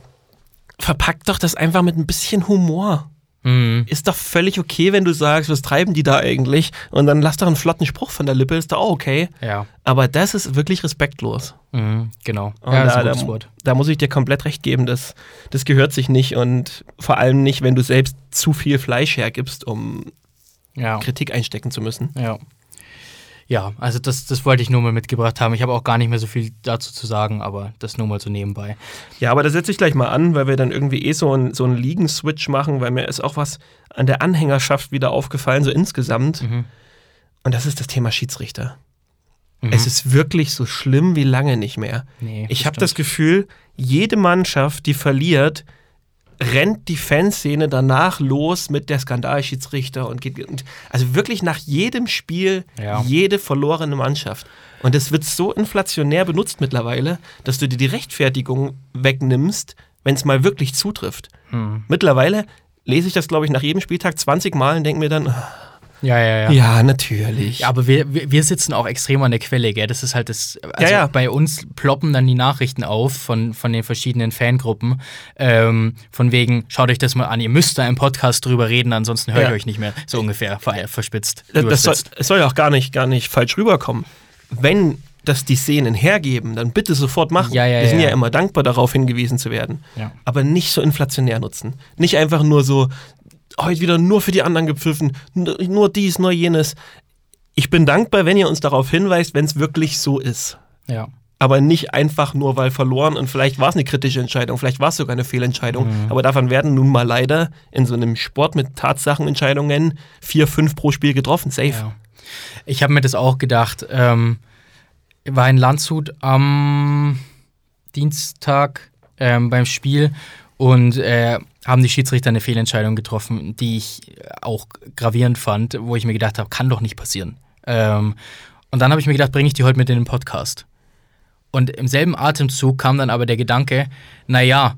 verpackt doch das einfach mit ein bisschen Humor. Mhm. Ist doch völlig okay, wenn du sagst, was treiben die da eigentlich? Und dann lass doch einen flotten Spruch von der Lippe, ist doch auch okay. Ja. Aber das ist wirklich respektlos. Mhm. Genau. Und ja, das ist da, da, da muss ich dir komplett recht geben, das, das gehört sich nicht und vor allem nicht, wenn du selbst zu viel Fleisch hergibst, um Ja. Kritik einstecken zu müssen. Ja. Ja, also das, das wollte ich nur mal mitgebracht haben. Ich habe auch gar nicht mehr so viel dazu zu sagen, aber das nur mal so nebenbei. Ja, aber da setze ich gleich mal an, weil wir dann irgendwie eh so einen so einen Ligen-Switch machen, weil mir ist auch was an der Anhängerschaft wieder aufgefallen, so insgesamt. Mhm. Und das ist das Thema Schiedsrichter. Mhm. Es ist wirklich so schlimm wie lange nicht mehr. Nee, Ich habe das. Gefühl, jede Mannschaft, die verliert, rennt die Fanszene danach los mit der Skandalschiedsrichter und geht und also wirklich nach jedem Spiel Ja. jede verlorene Mannschaft. Und es wird so inflationär benutzt mittlerweile, dass du dir die Rechtfertigung wegnimmst, wenn es mal wirklich zutrifft. Hm. Mittlerweile lese ich das, glaube ich, nach jedem Spieltag 20 Mal und denke mir dann, Ja, ja, ja. ja, natürlich. Ja, aber wir, wir, sitzen auch extrem an der Quelle, gell? Das ist halt das. Also Ja, ja. bei uns ploppen dann die Nachrichten auf von, von den verschiedenen Fangruppen. Ähm, von wegen, schaut euch das mal an, ihr müsst da im Podcast drüber reden, ansonsten höre ich Ja. euch nicht mehr. So ungefähr, ver verspitzt. Das, soll, es soll ja auch gar nicht, gar nicht falsch rüberkommen. Wenn das die Szenen hergeben, dann bitte sofort machen. Ja, ja, Wir sind ja. ja. immer dankbar, darauf hingewiesen zu werden. Ja. Aber nicht so inflationär nutzen. Nicht einfach nur so, heute wieder nur für die anderen gepfiffen, nur, dies, nur jenes. Ich bin dankbar, wenn ihr uns darauf hinweist, wenn es wirklich so ist. ja. Aber nicht einfach nur, weil verloren und vielleicht war es eine kritische Entscheidung, vielleicht war es sogar eine Fehlentscheidung. Mhm. Aber davon werden nun mal leider in so einem Sport mit Tatsachenentscheidungen vier, fünf pro Spiel getroffen. Safe. Ja. Ich habe mir das auch gedacht. Ähm, war in Landshut am Dienstag ähm, beim Spiel und äh, haben die Schiedsrichter eine Fehlentscheidung getroffen, die ich auch gravierend fand, wo ich mir gedacht habe, kann doch nicht passieren. Ähm, und dann habe ich mir gedacht, bringe ich die heute mit in den Podcast. Und im selben Atemzug kam dann aber der Gedanke, naja,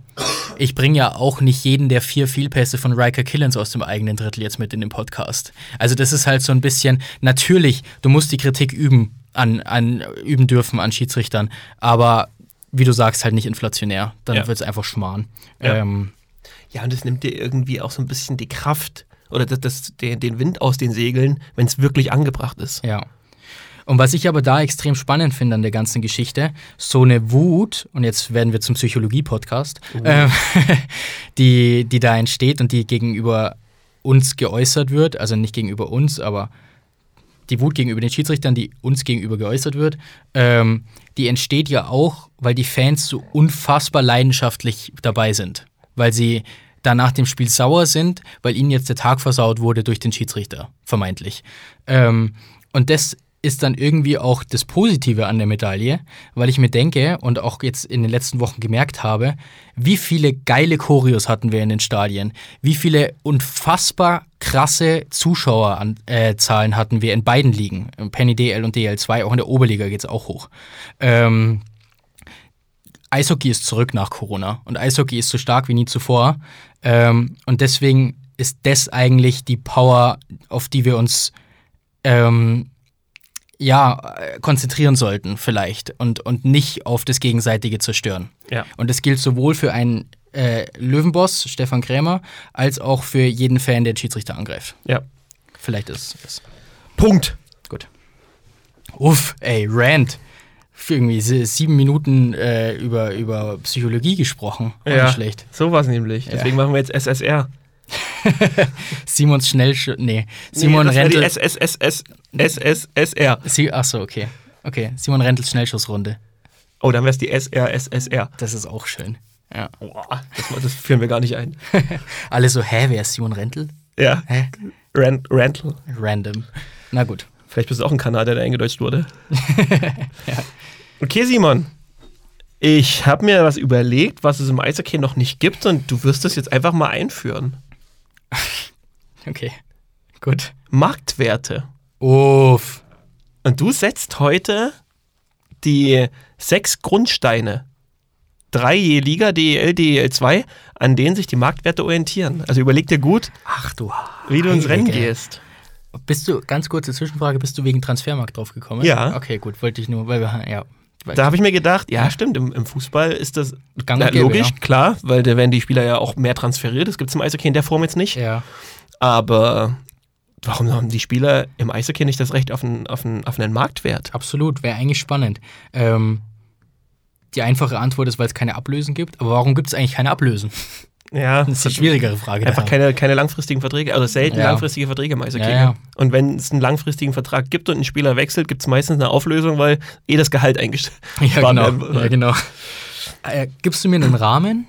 ich bringe ja auch nicht jeden der vier Vielpässe von Riker Killens aus dem eigenen Drittel jetzt mit in den Podcast. Also das ist halt so ein bisschen, natürlich, du musst die Kritik üben, an, an üben dürfen an Schiedsrichtern, aber wie du sagst, halt nicht inflationär. Dann Ja. wird es einfach schmarrn. Ja. Ähm, Ja, und es nimmt dir irgendwie auch so ein bisschen die Kraft oder das, das, den, den Wind aus den Segeln, wenn es wirklich angebracht ist. Ja. Und was ich aber da extrem spannend finde an der ganzen Geschichte, so eine Wut, und jetzt werden wir zum Psychologie-Podcast, ähm, die, die da entsteht und die gegenüber uns geäußert wird, also nicht gegenüber uns, aber die Wut gegenüber den Schiedsrichtern, die uns gegenüber geäußert wird, ähm, die entsteht ja auch, weil die Fans so unfassbar leidenschaftlich dabei sind. Weil sie da nach dem Spiel sauer sind, weil ihnen jetzt der Tag versaut wurde durch den Schiedsrichter, vermeintlich. Ähm, und das ist dann irgendwie auch das Positive an der Medaille, weil ich mir denke und auch jetzt in den letzten Wochen gemerkt habe, wie viele geile Choreos hatten wir in den Stadien, wie viele unfassbar krasse Zuschauerzahlen äh, hatten wir in beiden Ligen, Penny DL und DL2, auch in der Oberliga geht es auch hoch. Ähm, Eishockey ist zurück nach Corona und Eishockey ist so stark wie nie zuvor. Ähm, und deswegen ist das eigentlich die Power, auf die wir uns ähm, ja, äh, konzentrieren sollten, vielleicht. Und, und nicht auf das gegenseitige Zerstören. Ja. Und das gilt sowohl für einen äh, Löwenboss, Stefan Krämer, als auch für jeden Fan, der den Schiedsrichter angreift. Ja. Vielleicht ist es. Punkt. Gut. Uff, ey, Rand. Irgendwie sie- sieben Minuten äh, über, über Psychologie gesprochen. Auch Ja. nicht schlecht. So war es nämlich. Deswegen machen wir jetzt SSR. Simons Schnellsch... Nee, Simon nee, Rentel... SSSR. Sie, achso, okay. Okay, Simon Rentels Schnellschussrunde. Oh, dann wäre es die SRSSR. Das ist auch schön. Ja. Boah, das, das führen wir gar nicht ein. Alle so, hä, wer ist Simon Rentel? Ja. Hä? Rand, Randall. Random. Na gut. Vielleicht bist du auch ein Kanadier, der eingedeutscht wurde. Okay, Simon. Ich habe mir was überlegt, was es im Eishockey noch nicht gibt und du wirst das jetzt einfach mal einführen. Okay. Gut. Marktwerte. Uff. Und du setzt heute die sechs Grundsteine, drei je Liga, DEL, DEL2, an denen sich die Marktwerte orientieren. Also überleg dir gut, Ach du. wie du ins Rennen gehst. Bist du, ganz kurze Zwischenfrage, bist du wegen Transfermarkt drauf gekommen? Ja. Okay, gut, wollte ich nur, weil wir, ja. Da habe ich mir gedacht, ja, stimmt, im, im Fußball ist das na, gäbe, logisch, ja. klar, weil da werden die Spieler ja auch mehr transferiert. Das gibt es im Eishockey in der Form jetzt nicht. Ja. Aber warum haben die Spieler im Eishockey nicht das Recht auf einen, auf einen, auf einen Marktwert? Absolut, wäre eigentlich spannend. Ähm, die einfache Antwort ist, weil es keine Ablösen gibt. Aber warum gibt es eigentlich keine Ablösen? Ja, Das ist eine schwierigere Frage. Einfach keine, keine langfristigen Verträge, also selten Ja. langfristige Verträge Eishockey. Ja, ja. Und wenn es einen langfristigen Vertrag gibt und ein Spieler wechselt, gibt es meistens eine Auflösung, weil eh das Gehalt eingestellt Ja, Bam, genau. Ja, genau. Äh, gibst du mir einen Rahmen?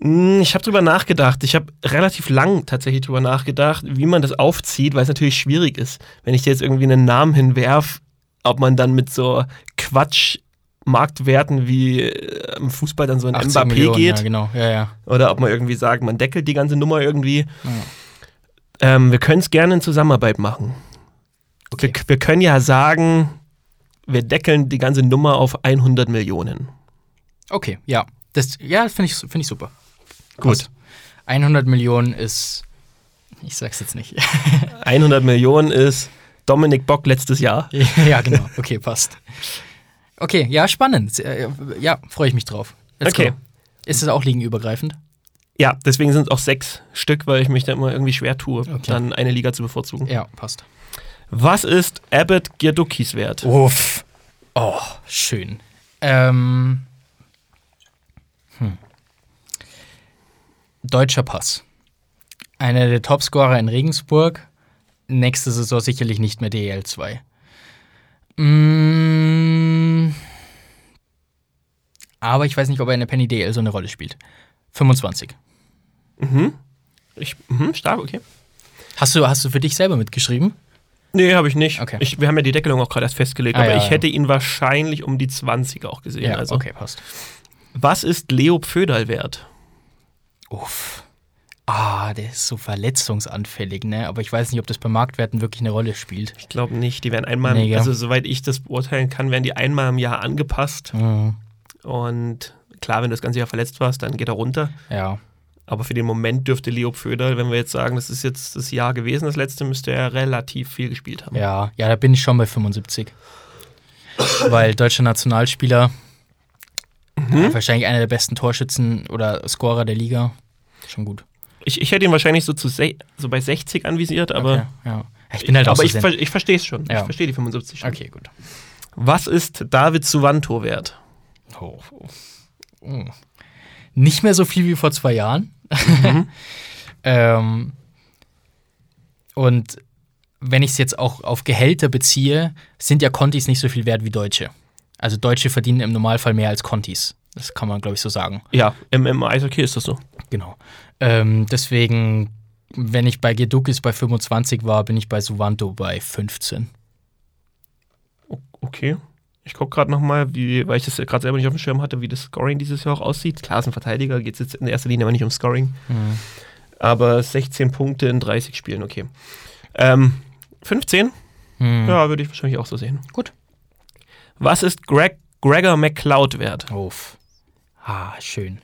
Hm, Ich habe drüber nachgedacht. Ich habe relativ lang tatsächlich drüber nachgedacht, wie man das aufzieht, weil es natürlich schwierig ist. Wenn ich dir jetzt irgendwie einen Namen hinwerf, ob man dann mit so Quatsch Marktwerten wie äh, im Fußball dann so ein 80 Mbappé Millionen, geht Ja, genau. Ja, ja. oder ob man irgendwie sagt, man deckelt die ganze Nummer irgendwie. Ähm, wir können es gerne in Zusammenarbeit machen. Okay. Wir, wir können ja sagen, wir deckeln die ganze Nummer auf 100 Millionen. Okay, ja. Das, ja, das finde ich, find ich super. Gut. Passt. 100 Millionen ist. Ich sag's jetzt nicht. 100 Millionen ist Dominik Bock letztes Jahr. ja, genau. Okay, passt. Okay, ja, spannend. Äh, Ja, freue ich mich drauf. Let's Okay. Go. Ist es auch ligenübergreifend? Ja, deswegen sind es auch sechs Stück, weil ich mich da immer irgendwie schwer tue, Okay. dann eine Liga zu bevorzugen. Ja, passt. Was ist Abbott Girdukis wert? Uff. Oh, schön. Ähm. Hm. Deutscher Pass. Einer der Topscorer in Regensburg. Nächste Saison sicherlich nicht mehr DEL 2. Mm, aber ich weiß nicht, ob er in der Penny DL so eine Rolle spielt. 25. Mhm. Ich, mhm, stark, okay. Hast du, hast du für dich selber mitgeschrieben? Nee, habe ich nicht. Okay. Ich, wir haben ja die Deckelung auch gerade erst festgelegt, Ah, aber ja, ich ja. hätte ihn wahrscheinlich um die 20 auch gesehen. also. okay, passt. Was ist Leo Pföderl wert? Uff. Ah, der ist so verletzungsanfällig, ne? Aber ich weiß nicht, ob das bei Marktwerten wirklich eine Rolle spielt. Ich glaube nicht. Die werden einmal, Nee, gell? also soweit ich das beurteilen kann, werden die einmal im Jahr angepasst. Mhm. Und klar, wenn du das ganze Jahr verletzt warst, dann geht er runter. Ja. Aber für den Moment dürfte Leo Pföderl, wenn wir jetzt sagen, das ist jetzt das Jahr gewesen, das letzte, müsste er relativ viel gespielt haben. Ja, ja, da bin ich schon bei 75. Weil deutscher Nationalspieler, ja, wahrscheinlich einer der besten Torschützen oder Scorer der Liga. Schon gut. Ich, ich hätte ihn wahrscheinlich so, zu so bei 60 anvisiert, aber, okay, ja. Ich bin halt auch aber so ich, ver ich verstehe es schon. Ja. Ich verstehe die 75 schon. Okay, gut. Was ist David Suvanto wert? Oh, oh. Nicht mehr so viel wie vor zwei Jahren. ähm, und wenn ich es jetzt auch auf Gehälter beziehe, sind ja Contis nicht so viel wert wie Deutsche. Also Deutsche verdienen im Normalfall mehr als Contis. Das kann man, glaube ich, so sagen. Ja, im, im Eishockey ist das so. Genau. Ähm, deswegen, wenn ich bei Gedukis bei 25 war, bin ich bei Suvanto bei 15. O- Okay. Ich gucke gerade nochmal, weil ich das gerade selber nicht auf dem Schirm hatte, wie das Scoring dieses Jahr auch aussieht. Klar, ist ein Verteidiger, geht es jetzt in erster Linie aber nicht um Scoring. Aber 16 Punkte in 30 Spielen, okay. Ähm, 15? Hm. Ja, würde ich wahrscheinlich auch so sehen. Gut. Was ist Greg, Gregor McLeod wert? Uff. Ah, schön.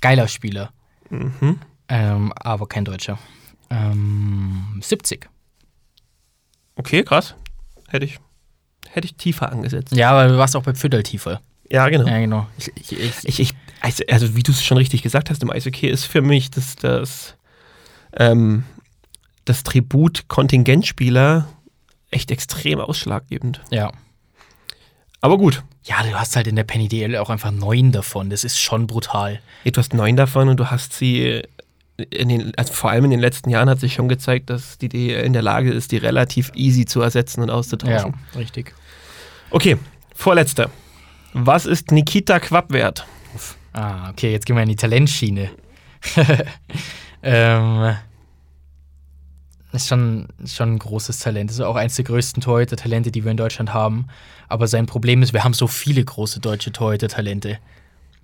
Geiler Spieler. Mhm. Ähm, aber kein Deutscher. Ähm, 70. Okay, krass. Hätte ich, hätte ich tiefer angesetzt. Ja, aber du warst auch bei Pfüttel tiefer. Ja, genau. Ja, genau. Ich, ich, ich, Ich, also, also wie du es schon richtig gesagt hast, im Eishockey ist für mich das, das, ähm, das Tribut Kontingentspieler echt extrem ausschlaggebend. ja. Aber gut, Ja, du hast halt in der Penny DL auch einfach neun davon. Das ist schon brutal. du hast neun davon und du hast sie, in den, also vor allem in den letzten Jahren hat sich schon gezeigt, dass die DL in der Lage ist, die relativ easy zu ersetzen und auszutauschen. richtig. Okay, vorletzter. Was ist Nikita Quapp wert? Ah, okay, jetzt gehen wir in die Talentschiene. ähm, ist schon, schon ein großes Talent. Ist auch eins der größten Torhüter-Talente, die wir in Deutschland haben. Aber sein Problem ist, wir haben so viele große deutsche Torhüter-Talente.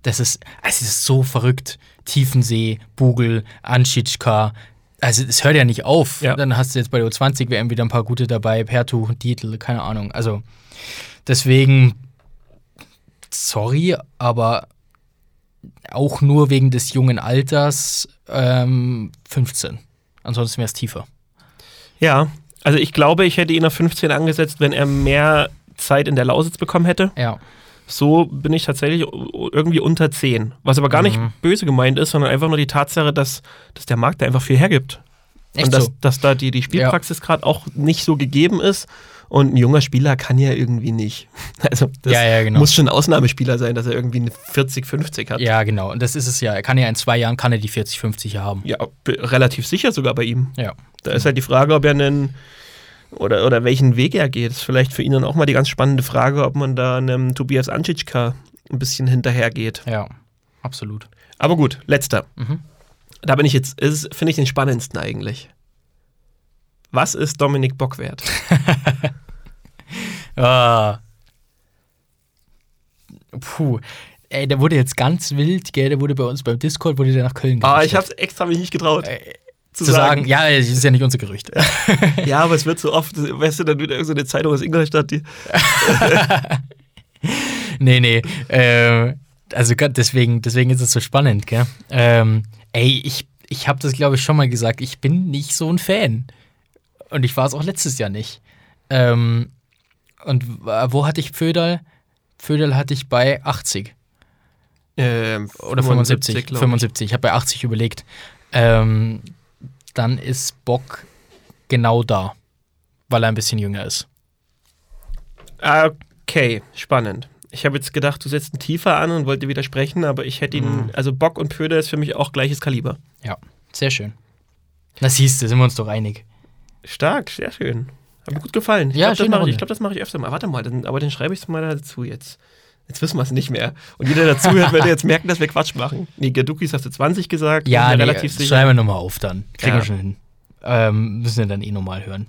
Das ist, also es ist so verrückt. Tiefensee, Bugel, Anschitschka. Also es hört ja nicht auf. Ja. Dann hast du jetzt bei der U20 WM wieder ein paar gute dabei. Pertu, Dietl, keine Ahnung. Also deswegen, sorry, aber auch nur wegen des jungen Alters ähm, 15. Ansonsten wäre es tiefer. Ja, also ich glaube, ich hätte ihn auf 15 angesetzt, wenn er mehr Zeit in der Lausitz bekommen hätte. Ja. So bin ich tatsächlich irgendwie unter 10. Was aber gar nicht Mhm. böse gemeint ist, sondern einfach nur die Tatsache, dass, dass der Markt da einfach viel hergibt. Echt und dass, so? dass da die, die Spielpraxis gerade auch nicht so gegeben ist. Und ein junger Spieler kann ja irgendwie nicht. Also das Ja, ja, genau. muss schon ein Ausnahmespieler sein, dass er irgendwie eine 40, 50 hat. Ja, genau. Und das ist es ja. Er kann ja in zwei Jahren kann er die 40, 50 haben. Ja, relativ sicher sogar bei ihm. Ja. Da ist halt die Frage, ob er einen oder, oder welchen Weg er geht. Das ist vielleicht für ihn dann auch mal die ganz spannende Frage, ob man da einem Tobias Anschitschka ein bisschen hinterhergeht. Ja, absolut. Aber gut, letzter. Mhm. Da bin ich jetzt, finde ich den spannendsten eigentlich. Was ist Dominik Bock wert? Ah. Puh. Ey, der wurde jetzt ganz wild, gell? Der wurde bei uns beim Discord, wurde der nach Köln Ah, geschickt. ich habe es extra mich nicht getraut. Äh, zu sagen, ja, das ist ja nicht unser Gerücht. Ja, aber es wird so oft, weißt du, dann wieder irgendeine Zeitung aus Ingolstadt, die. nee, nee. Äh, also Gott, deswegen, deswegen ist es so spannend, gell? Ähm, ey, ich, ich habe das, glaube ich, schon mal gesagt. Ich bin nicht so ein Fan. Und ich war es auch letztes Jahr nicht. Ähm, und w- wo hatte ich Pföderl? Pföderl hatte ich bei 80 Ähm, oder 75. glaub ich. 75. Ich habe bei 80 überlegt. Ähm, dann ist Bock genau da, weil er ein bisschen jünger ist. Okay, spannend. Ich habe jetzt gedacht, du setzt ihn tiefer an und wollte widersprechen, aber ich hätte ihn, Mhm. also Bock und Pöder ist für mich auch gleiches Kaliber. Ja, sehr schön. Na siehst du, sind wir uns doch einig. Stark, sehr schön. Hat mir gut gefallen. Ich Ja, glaube, das, mache ich- glaub, das mache ich öfter mal. Warte mal, dann, aber den schreibe ich mal dazu jetzt. Jetzt wissen wir es nicht mehr. Und jeder, der dazuhört, wird jetzt merken, dass wir Quatsch machen. Nee, Gadukis hast du 20 gesagt. Ja, nee, relativ sicher. schreiben wir nochmal auf dann. Kriegen Ja. wir schon hin. Ähm, müssen wir dann eh nochmal hören.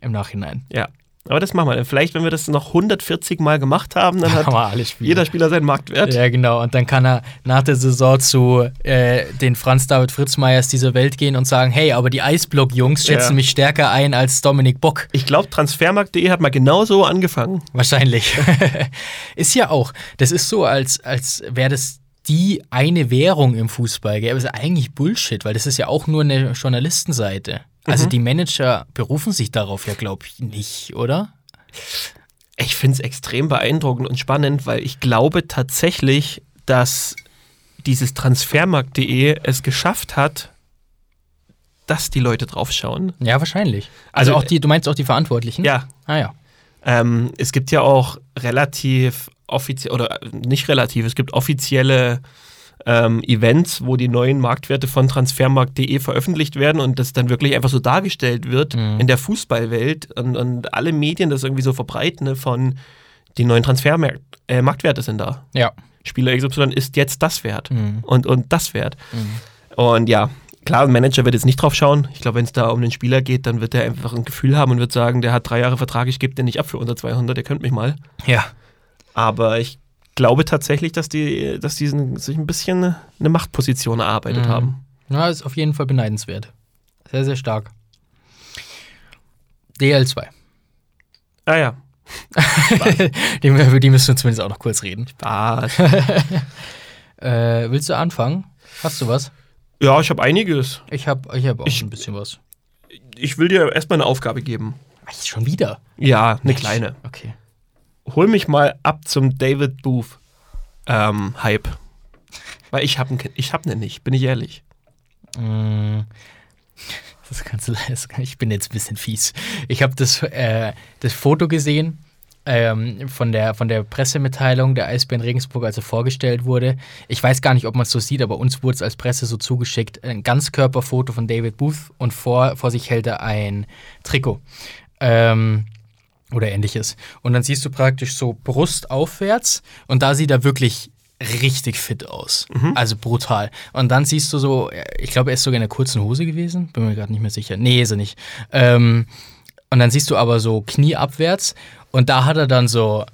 Im Nachhinein. Ja, aber das machen wir. Vielleicht, wenn wir das noch 140 Mal gemacht haben, dann hat spielen. jeder Spieler seinen Marktwert. Ja, genau. Und dann kann er nach der Saison zu äh, den Franz David Fritzmeyers dieser Welt gehen und sagen: Hey, aber die Eisblock-Jungs schätzen Ja. mich stärker ein als Dominik Bock. Ich glaube, transfermarkt.de hat mal genauso angefangen. Wahrscheinlich. ist ja auch. Das ist so, als, als wäre das die eine Währung im Fußball. Gell? Aber das ist eigentlich Bullshit, weil das ist ja auch nur eine Journalistenseite. Also die Manager berufen sich darauf ja, glaube ich, nicht, oder? Ich finde es extrem beeindruckend und spannend, weil ich glaube tatsächlich, dass dieses Transfermarkt.de es geschafft hat, dass die Leute draufschauen. Ja, wahrscheinlich. Also, Also, auch die, du meinst auch die Verantwortlichen? Ja, Ah ja. ähm, es gibt ja auch relativ offiziell, oder nicht relativ, es gibt offizielle ähm, Events, wo die neuen Marktwerte von transfermarkt.de veröffentlicht werden und das dann wirklich einfach so dargestellt wird Mhm. in der Fußballwelt und, und alle Medien das irgendwie so verbreiten ne, von die neuen Transfermarktwerte äh, Marktwerte sind da. Ja. Spieler XY ist jetzt das wert Mhm. und, und das wert. Mhm. Und ja, klar, ein Manager wird jetzt nicht drauf schauen. Ich glaube, wenn es da um den Spieler geht, dann wird er einfach ein Gefühl haben und wird sagen, der hat drei Jahre Vertrag, ich gebe den nicht ab für unter 200, der könnt mich mal. Ja. Aber ich glaube tatsächlich, dass die, dass die sich ein bisschen eine Machtposition erarbeitet Mhm. haben. Ja, ist auf jeden Fall beneidenswert. Sehr, sehr stark. DL2. Ah ja. die, über die müssen wir zumindest auch noch kurz reden. Spaß. Äh, willst du anfangen? Hast du was? ja, ich habe einiges. Ich habe ich hab auch Ich- ein bisschen was. Ich will dir erstmal eine Aufgabe geben. Ach, schon wieder? Ja, eine Mensch. kleine. Okay. Hol mich mal ab zum David Booth ähm, Hype. Weil ich habe ich hab einen nicht, bin ich ehrlich. Mm, Das kannst du, ich bin jetzt ein bisschen fies. Ich habe das, äh, das Foto gesehen ähm, von, der, von der Pressemitteilung der Eisbären Regensburg, als er vorgestellt wurde. Ich weiß gar nicht, ob man es so sieht, aber uns wurde es als Presse so zugeschickt. Ein Ganzkörperfoto von David Booth und vor, vor sich hält er ein Trikot. Ähm, oder ähnliches. Und dann siehst du praktisch so Brust aufwärts und da sieht er wirklich richtig fit aus. Also brutal. Und dann siehst du so, ich glaube, er ist sogar in einer kurzen Hose gewesen. Bin mir gerade nicht mehr sicher. Nee, ist er nicht. Ähm, und dann siehst du aber so Knie abwärts und da hat er dann so,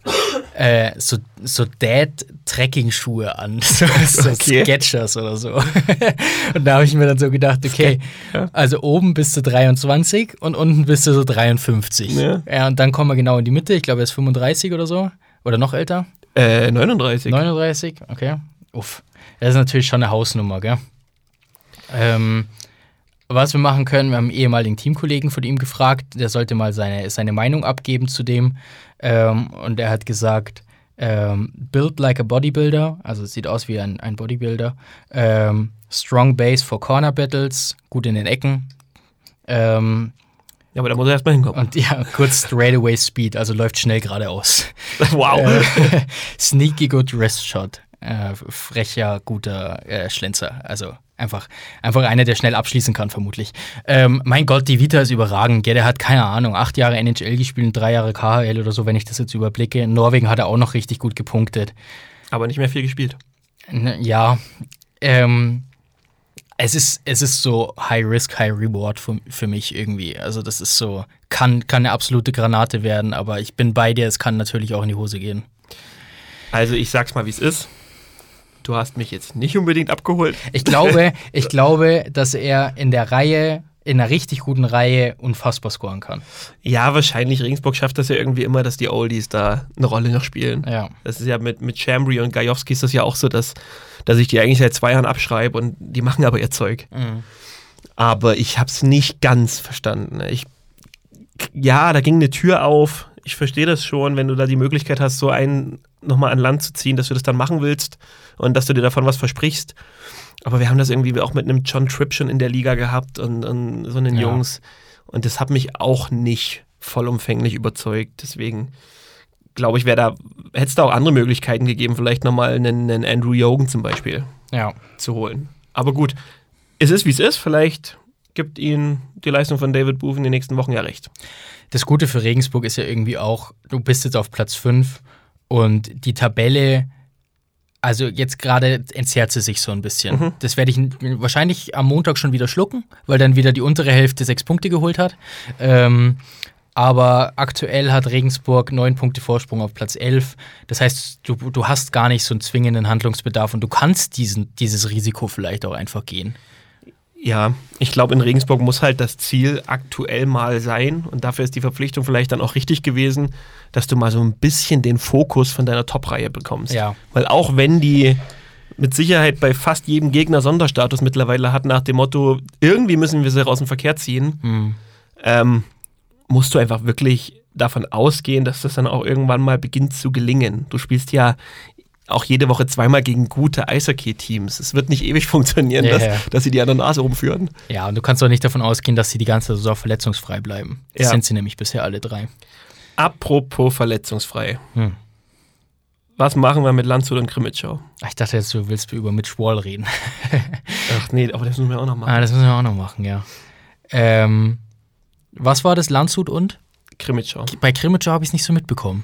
äh, so, so Dad-Trekking-Schuhe an. So, so Okay. Sketchers oder so. und da habe ich mir dann so gedacht, okay, Ja. also oben bist du 23 und unten bist du so 53. Ja. Ja, und dann kommen wir genau in die Mitte. Ich glaube, er ist 35 oder so. Oder noch älter. Äh, 39. 39, okay. Uff. Das ist natürlich schon eine Hausnummer, gell? Ähm, was wir machen können, wir haben einen ehemaligen Teamkollegen von ihm gefragt, der sollte mal seine, seine Meinung abgeben zu dem. Ähm, und er hat gesagt, ähm, build like a bodybuilder, also es sieht aus wie ein, ein Bodybuilder. Ähm, strong base for corner battles, gut in den Ecken. Ähm, Ja, aber da muss er erstmal hinkommen. und ja, kurz Straightaway Speed, also läuft schnell geradeaus. Wow. Äh, sneaky good Wrist Shot. Äh, frecher, guter äh, Schlenzer. Also einfach, einfach einer, der schnell abschließen kann, vermutlich. Ähm, mein Gott, die Vita ist überragend. Gell? Der hat keine Ahnung, acht Jahre NHL gespielt und drei Jahre KHL oder so, wenn ich das jetzt überblicke. In Norwegen hat er auch noch richtig gut gepunktet. Aber nicht mehr viel gespielt. Ja, ähm, es ist, es ist so High Risk, High Reward für, für mich irgendwie. Also das ist so, kann, kann eine absolute Granate werden, aber ich bin bei dir, es kann natürlich auch in die Hose gehen. Also ich sag's mal, wie es ist. Du hast mich jetzt nicht unbedingt abgeholt. Ich glaube, ich glaube, dass er in der Reihe, in einer richtig guten Reihe unfassbar scoren kann. Ja, wahrscheinlich. Regensburg schafft das ja irgendwie immer, dass die Oldies da eine Rolle noch spielen. Ja. Das ist ja mit, mit Chambry und Gajowski ist das ja auch so, dass, dass ich die eigentlich seit zwei Jahren abschreibe und die machen aber ihr Zeug. Mhm. Aber ich hab's nicht ganz verstanden. Ich, ja, da ging eine Tür auf. Ich verstehe das schon, wenn du da die Möglichkeit hast, so einen nochmal an Land zu ziehen, dass du das dann machen willst und dass du dir davon was versprichst. Aber wir haben das irgendwie auch mit einem John Tripp schon in der Liga gehabt und, und so einen Ja. Jungs. Und das hat mich auch nicht vollumfänglich überzeugt. Deswegen glaube ich, wäre da, hätte es da auch andere Möglichkeiten gegeben, vielleicht nochmal einen, einen Andrew Yogan zum Beispiel Ja. zu holen. Aber gut, es ist wie es ist. Vielleicht gibt ihnen die Leistung von David Booth in den nächsten Wochen ja recht. Das Gute für Regensburg ist ja irgendwie auch, du bist jetzt auf Platz 5 und die Tabelle, also jetzt gerade entzerrt sie sich so ein bisschen. Mhm. Das werde ich wahrscheinlich am Montag schon wieder schlucken, weil dann wieder die untere Hälfte sechs Punkte geholt hat. Ähm, aber aktuell hat Regensburg neun Punkte Vorsprung auf Platz 11. Das heißt, du, du hast gar nicht so einen zwingenden Handlungsbedarf und du kannst diesen, dieses Risiko vielleicht auch einfach gehen. Ja, ich glaube, in Regensburg muss halt das Ziel aktuell mal sein und dafür ist die Verpflichtung vielleicht dann auch richtig gewesen, dass du mal so ein bisschen den Fokus von deiner Top-Reihe bekommst. Ja. Weil auch wenn die mit Sicherheit bei fast jedem Gegner Sonderstatus mittlerweile hat, nach dem Motto, irgendwie müssen wir sie aus dem Verkehr ziehen, Hm. ähm, musst du einfach wirklich davon ausgehen, dass das dann auch irgendwann mal beginnt zu gelingen. Du spielst ja auch jede Woche zweimal gegen gute Eishockey-Teams. Es wird nicht ewig funktionieren, Ja, dass, ja. dass sie die an der Nase rumführen. Ja, und du kannst auch nicht davon ausgehen, dass sie die ganze Saison verletzungsfrei bleiben. Das Ja. sind sie nämlich bisher alle drei. Apropos verletzungsfrei. Hm. Was machen wir mit Landshut und Krimitschau? Ich dachte jetzt, du willst über Mitch Wall reden. Ach nee, aber das müssen wir auch noch machen. ah, das müssen wir auch noch machen, ja. Ähm, was war das, Landshut und? Krimitschau. Bei Krimitschau habe ich es nicht so mitbekommen.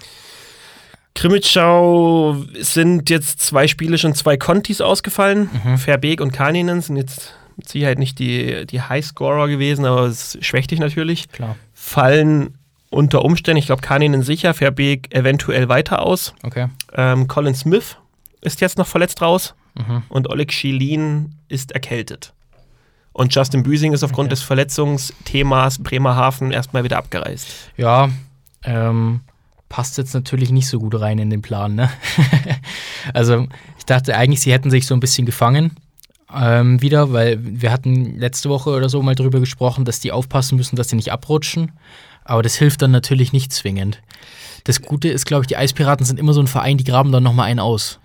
Krimitschau sind jetzt zwei Spiele schon zwei Contis ausgefallen. Mhm. Verbeek und Kaninen sind jetzt mit Sicherheit nicht die, die Highscorer gewesen, aber es schwächt dich natürlich. Klar. Fallen unter Umständen, ich glaube, Kaninen sicher, Verbeek eventuell weiter aus. Okay. Ähm, Colin Smith ist jetzt noch verletzt raus Mhm. und Oleg Schilin ist erkältet. Und Justin Büsing ist aufgrund Okay. des Verletzungsthemas Bremerhaven erstmal wieder abgereist. Ja, ähm, passt jetzt natürlich nicht so gut rein in den Plan, ne? also, ich dachte eigentlich, sie hätten sich so ein bisschen gefangen ähm, wieder, weil wir hatten letzte Woche oder so mal drüber gesprochen, dass die aufpassen müssen, dass sie nicht abrutschen. Aber das hilft dann natürlich nicht zwingend. Das Gute ist, glaube ich, die Eispiraten sind immer so ein Verein, die graben dann nochmal einen aus.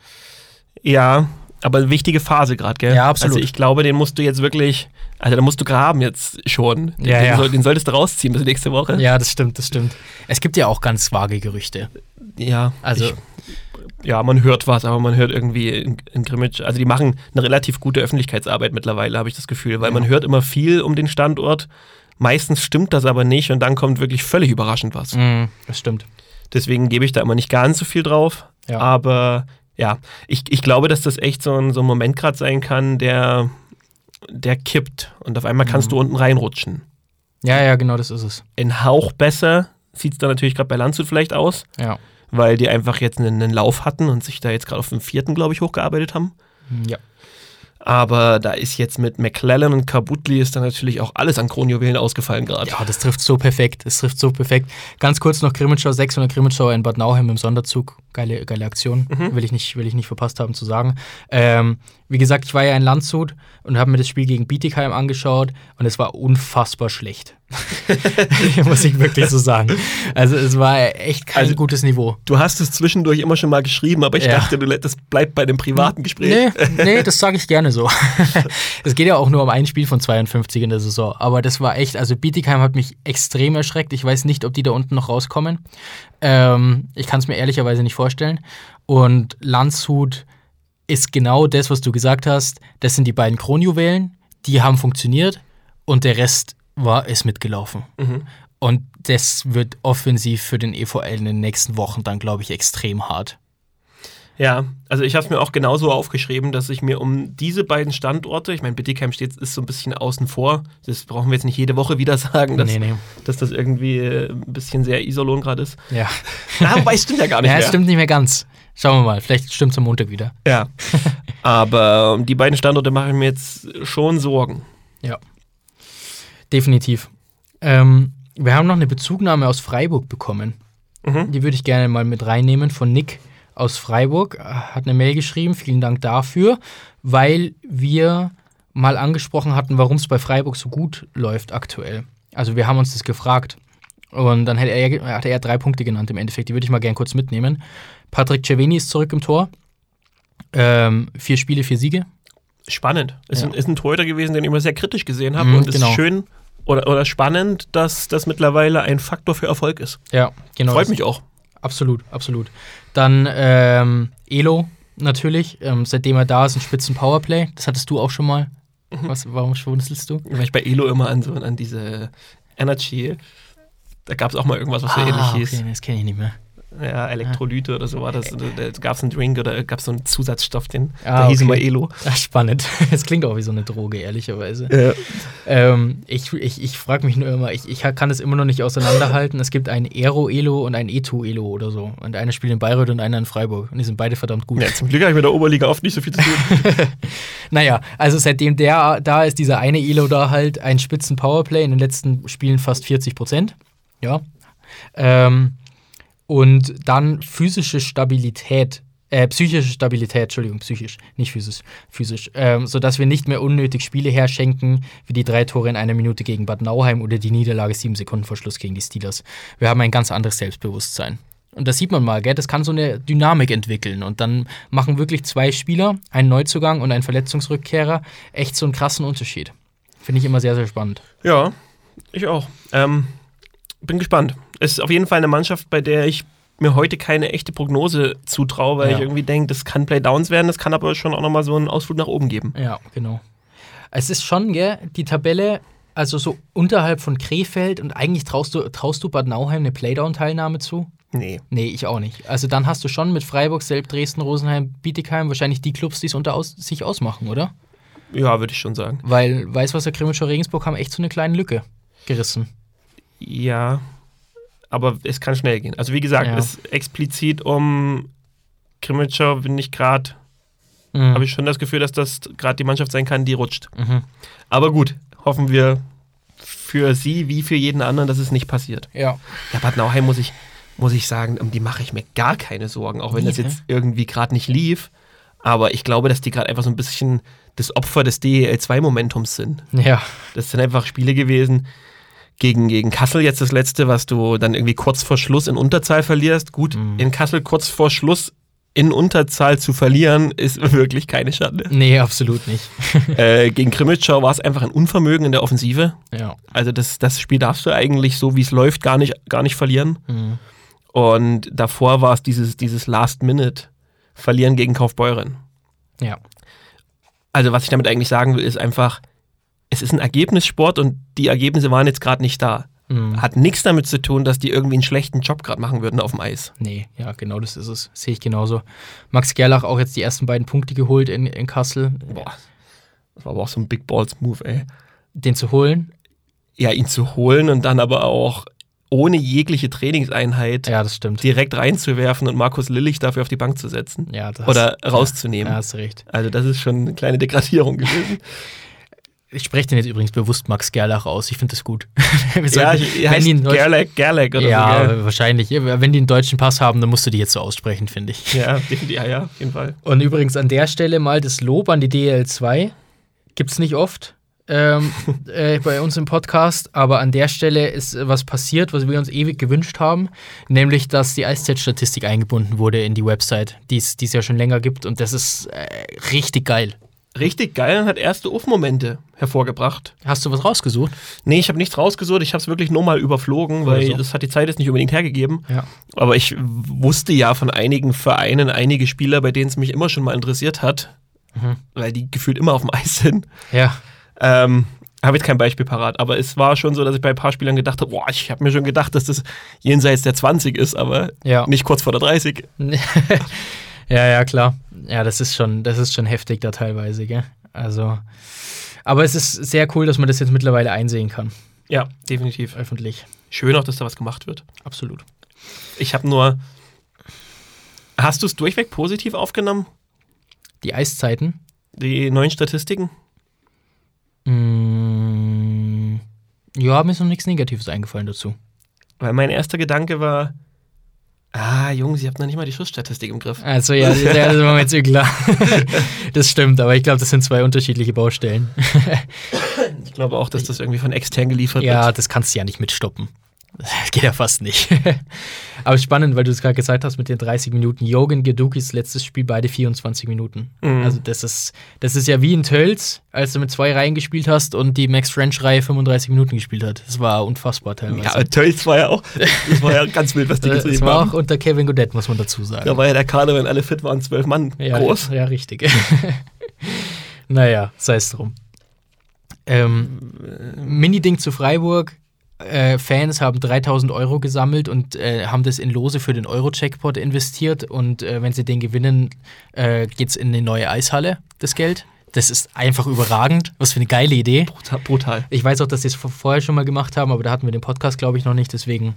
Ja, aber eine wichtige Phase gerade, gell? Ja, absolut. Also ich glaube, den musst du jetzt wirklich, also da musst du graben jetzt schon. Den, Ja, den, ja. Soll, den solltest du rausziehen bis nächste Woche. Ja, das stimmt, das stimmt. Es gibt ja auch ganz vage Gerüchte. Ja, Also, ich, ja, man hört was, aber man hört irgendwie in, in Grimmitsch, also die machen eine relativ gute Öffentlichkeitsarbeit mittlerweile, habe ich das Gefühl, weil man hört immer viel um den Standort. Meistens stimmt das aber nicht und dann kommt wirklich völlig überraschend was. mh, das stimmt. Deswegen gebe ich da immer nicht ganz so viel drauf. Ja. Aber ja, ich, ich glaube, dass das echt so ein, so ein Moment gerade sein kann, der, der kippt und auf einmal kannst Mhm. du unten reinrutschen. Ja, ja, genau, das ist es. In Hauch besser sieht es dann natürlich gerade bei Landshut vielleicht aus, Ja. weil die einfach jetzt einen, einen Lauf hatten und sich da jetzt gerade auf den vierten, glaube ich, hochgearbeitet haben. Ja. Aber da ist jetzt mit McClellan und Kabutli ist dann natürlich auch alles an Kronjuwelen ausgefallen gerade. Ja, das trifft so perfekt. Das trifft so perfekt. Ganz kurz noch Grimmitschau 600 Grimmitschauer in Bad Nauheim im Sonderzug. Geile, geile Aktion. Will, ich nicht, will ich nicht verpasst haben zu sagen. Ähm, wie gesagt, ich war ja in Landshut und habe mir das Spiel gegen Bietigheim angeschaut und es war unfassbar schlecht. Muss ich wirklich so sagen. Also es war echt kein Also- gutes Niveau. Du hast es zwischendurch immer schon mal geschrieben, aber ich Ja. dachte, du, das bleibt bei dem privaten Gespräch. Nee, nee, das sage ich gerne so. es geht ja auch nur um ein Spiel von 52 in der Saison. Aber das war echt, also Bietigheim hat mich extrem erschreckt. Ich weiß nicht, ob die da unten noch rauskommen. Ähm, ich kann es mir ehrlicherweise nicht vorstellen. Und Landshut ist genau das, was du gesagt hast. Das sind die beiden Kronjuwelen. Die haben funktioniert und der Rest war ist mitgelaufen. Und das wird offensiv für den EVL in den nächsten Wochen dann, glaube ich, extrem hart. Ja, also ich habe es mir auch genauso aufgeschrieben, dass ich mir um diese beiden Standorte, ich meine, Bittigheim steht, ist so ein bisschen außen vor, das brauchen wir jetzt nicht jede Woche wieder sagen, dass, nee, nee. dass das irgendwie äh, ein bisschen sehr Isolon gerade ist. Ja. Na, wobei, es stimmt ja gar nicht Ja, es mehr. stimmt nicht mehr ganz. Schauen wir mal, vielleicht stimmt es am Montag wieder. Ja, aber um die beiden Standorte mache ich mir jetzt schon Sorgen. Ja. Definitiv. Ähm, wir haben noch eine Bezugnahme aus Freiburg bekommen. Mhm. Die würde ich gerne mal mit reinnehmen von Nick aus Freiburg. Hat eine Mail geschrieben, vielen Dank dafür, weil wir mal angesprochen hatten, warum es bei Freiburg so gut läuft aktuell. Also wir haben uns das gefragt. Und dann hat er, hat er drei Punkte genannt im Endeffekt. Die würde ich mal gerne kurz mitnehmen. Patrick Ceveni ist zurück im Tor. Ähm, vier Spiele, vier Siege. Spannend. Ist, Ja. ein, ist ein Torhüter gewesen, den ich immer sehr kritisch gesehen habe Mhm, und es genau. ist schön oder, oder spannend, dass das mittlerweile ein Faktor für Erfolg ist. Ja, genau. Freut mich auch. Absolut, absolut. Dann ähm, Elo natürlich, ähm, seitdem er da ist, ein Spitzen Powerplay. Das hattest du auch schon mal. Mhm. Was, warum schwunzelst du? Weil ich bei Elo immer an so an diese Energy, da gab es auch mal irgendwas, was so ähnlich hieß. Ah, okay, das kenne ich nicht mehr. Ja, Elektrolyte oder so war das. Da, gab es einen Drink oder gab es so einen Zusatzstoff, den Ah, der hieß okay. immer Elo. Ach, spannend. Das klingt auch wie so eine Droge, ehrlicherweise. Ja. Ähm, ich ich, ich frage mich nur immer, ich, ich kann es immer noch nicht auseinanderhalten. Es gibt ein Aero-Elo und ein Etu-Elo oder so. Und einer spielt in Bayreuth und einer in Freiburg. Und die sind beide verdammt gut. ja, zum Glück habe ich mit der Oberliga oft nicht so viel zu tun. Naja, also seitdem der da ist, dieser eine Elo da halt ein spitzen Powerplay in den letzten Spielen fast 40 Prozent. Ja. Ähm, und dann physische Stabilität, äh, psychische Stabilität, Entschuldigung, psychisch, nicht physisch, physisch, ähm, sodass wir nicht mehr unnötig Spiele herschenken, wie die drei Tore in einer Minute gegen Bad Nauheim oder die Niederlage sieben Sekunden vor Schluss gegen die Steelers. Wir haben ein ganz anderes Selbstbewusstsein. Und das sieht man mal, gell? das kann so eine Dynamik entwickeln. Und dann machen wirklich zwei Spieler, ein Neuzugang und ein Verletzungsrückkehrer, echt so einen krassen Unterschied. Finde ich immer sehr, sehr spannend. ja, ich auch. Ähm, bin gespannt. Es ist auf jeden Fall eine Mannschaft, bei der ich mir heute keine echte Prognose zutraue, weil Ja. ich irgendwie denke, das kann Playdowns werden, das kann aber schon auch nochmal so einen Ausflug nach oben geben. Ja, genau. Es ist schon, gell, die Tabelle, also so unterhalb von Krefeld und eigentlich traust du, traust du Bad Nauheim eine Playdown-Teilnahme zu? Nee. Nee, ich auch nicht. Also dann hast du schon mit Freiburg, Selb, Dresden, Rosenheim, Bietigheim wahrscheinlich die Clubs, die es unter aus, sich ausmachen, oder? Ja, würde ich schon sagen. Weil Weißwasser, Krimitschau, Regensburg haben echt so eine kleine Lücke gerissen. Ja, aber es kann schnell gehen. Also wie gesagt, Ja. es explizit um Krimitschau bin ich gerade, Mhm. habe ich schon das Gefühl, dass das gerade die Mannschaft sein kann, die rutscht. Mhm. Aber gut, hoffen wir für sie wie für jeden anderen, dass es nicht passiert. Ja. Ja, Bad Nauheim muss ich, muss ich sagen, um die mache ich mir gar keine Sorgen, auch wenn Nee, das jetzt irgendwie gerade nicht lief. Aber ich glaube, dass die gerade einfach so ein bisschen das Opfer des DEL2-Momentums sind. Ja. Das sind einfach Spiele gewesen gegen, gegen Kassel jetzt das letzte, was du dann irgendwie kurz vor Schluss in Unterzahl verlierst. Gut, Mhm. in Kassel kurz vor Schluss in Unterzahl zu verlieren, ist wirklich keine Schande. Nee, absolut nicht. äh, gegen Krimitschau war es einfach ein Unvermögen in der Offensive. ja. Also das, das Spiel darfst du eigentlich, so wie es läuft, gar nicht, gar nicht verlieren. Mhm. Und davor war es dieses, dieses Last-Minute-Verlieren gegen Kaufbeuren. Ja. Also was ich damit eigentlich sagen will, ist einfach, es ist ein Ergebnissport und die Ergebnisse waren jetzt gerade nicht da. Mhm. Hat nichts damit zu tun, dass die irgendwie einen schlechten Job gerade machen würden auf dem Eis. Nee, ja, genau das ist es. Sehe ich genauso. Max Gerlach auch jetzt die ersten beiden Punkte geholt in, in Kassel. Boah, das war aber auch so ein Big Balls Move, ey. Den zu holen, Ja, ihn zu holen und dann aber auch ohne jegliche Trainingseinheit ja, direkt reinzuwerfen und Markus Lillich dafür auf die Bank zu setzen. Ja, das Oder rauszunehmen. Ja, hast recht. Also das ist schon eine kleine Degradierung gewesen. Ich spreche den jetzt übrigens bewusst Max Gerlach aus. Ich finde das gut. Ja, ich, wenn heißt die Gerlach, Gerlach oder ja, so. gell? wahrscheinlich. Wenn die einen deutschen Pass haben, dann musst du die jetzt so aussprechen, finde ich. Ja, ja, ja, auf jeden Fall. Und übrigens an der Stelle mal das Lob an die DL2. Gibt es nicht oft ähm, äh, bei uns im Podcast, aber an der Stelle ist was passiert, was wir uns ewig gewünscht haben, nämlich dass die Eiszeit-Statistik eingebunden wurde in die Website, die es die es ja schon länger gibt und das ist äh, richtig geil. Richtig geil und hat erste Uff-Momente hervorgebracht. Hast du was rausgesucht? Nee, ich habe nichts rausgesucht, ich habe es wirklich nur mal überflogen, weil Also. das hat die Zeit jetzt nicht unbedingt hergegeben. Ja. Aber ich wusste ja von einigen Vereinen, einige Spieler, bei denen es mich immer schon mal interessiert hat, Mhm. weil die gefühlt immer auf dem Eis sind. Ja. Ähm, habe jetzt kein Beispiel parat, aber es war schon so, dass ich bei ein paar Spielern gedacht habe, boah, ich habe mir schon gedacht, dass das jenseits der 20 ist, aber Ja. nicht kurz vor der 30. ja, ja, klar. Ja, das ist schon, das ist schon heftig da teilweise, gell? Also. Aber es ist sehr cool, dass man das jetzt mittlerweile einsehen kann, Ja, definitiv. öffentlich. Schön auch, dass da was gemacht wird. Absolut. Ich habe nur. Hast du es durchweg positiv aufgenommen? Die Eiszeiten. Die neuen Statistiken? Mm, ja, mir ist noch nichts Negatives eingefallen dazu. Weil mein erster Gedanke war, ah, Jungs, ihr habt noch nicht mal die Schussstatistik im Griff. Also ja, das, ja, das war mir jetzt klar. das stimmt, aber ich glaube, das sind zwei unterschiedliche Baustellen. Ich glaube auch, dass das irgendwie von extern geliefert Ja, wird. das kannst du ja nicht mitstoppen. Das geht ja fast nicht. aber spannend, weil du es gerade gesagt hast mit den 30 Minuten. Jogan Gedukis letztes Spiel beide 24 Minuten. Mhm. Also das ist, das ist ja wie in Tölz, als du mit zwei Reihen gespielt hast und die Max French-Reihe 35 Minuten gespielt hat. Das war unfassbar teilweise. Ja, Tölz war ja auch, das war ja ganz wild, was die das geschrieben war haben. auch unter Kevin Godet, muss man dazu sagen. Da war ja der Kader, wenn alle fit waren, zwölf Mann Ja, groß. Ja, richtig. naja, sei es drum. Ähm, Mini-Ding zu Freiburg. Äh, Fans haben 3000 Euro gesammelt und äh, haben das in Lose für den Euro-Jackpot investiert. Und äh, wenn sie den gewinnen, äh, geht es in eine neue Eishalle, das Geld. Das ist einfach überragend. Was für eine geile Idee. Brutal. brutal. Ich weiß auch, dass sie es vor- vorher schon mal gemacht haben, aber da hatten wir den Podcast, glaube ich, noch nicht. Deswegen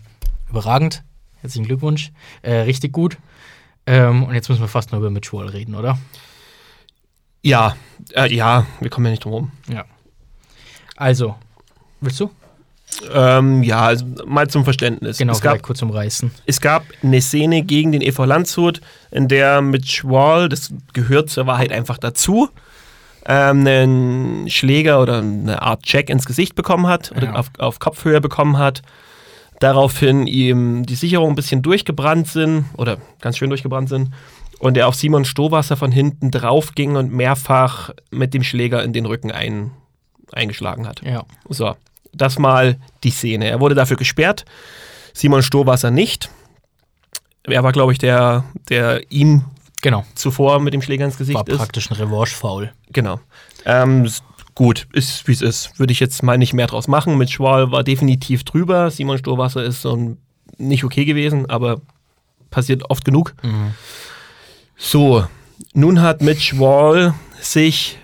überragend. Herzlichen Glückwunsch. Äh, richtig gut. Ähm, und jetzt müssen wir fast nur über Mitch Wall reden, oder? Ja, äh, ja, wir kommen ja nicht drum rum. Ja. Also, willst du? Ähm, ja, also mal zum Verständnis. Genau, es, gab, kurz umreißen. es gab eine Szene gegen den EV Landshut, in der Mitch Wall, das gehört zur Wahrheit einfach dazu, ähm, einen Schläger oder eine Art Check ins Gesicht bekommen hat oder Ja. auf, auf Kopfhöhe bekommen hat. Daraufhin ihm die Sicherungen ein bisschen durchgebrannt sind oder ganz schön durchgebrannt sind und er auf Simon Stowasser von hinten drauf ging und mehrfach mit dem Schläger in den Rücken ein, eingeschlagen hat. Ja. So, das mal die Szene. Er wurde dafür gesperrt, Simon Stowasser nicht. Er war, glaube ich, der, der ihm Genau. zuvor mit dem Schläger ins Gesicht War ist. praktisch ein Revanche-Foul. Genau. Ähm, gut, ist wie es ist. Würde ich jetzt mal nicht mehr draus machen. Mit Schwal war definitiv drüber. Simon Stowasser ist so ein, nicht okay gewesen, aber passiert oft genug. Mhm. So, nun hat Mitch Wall sich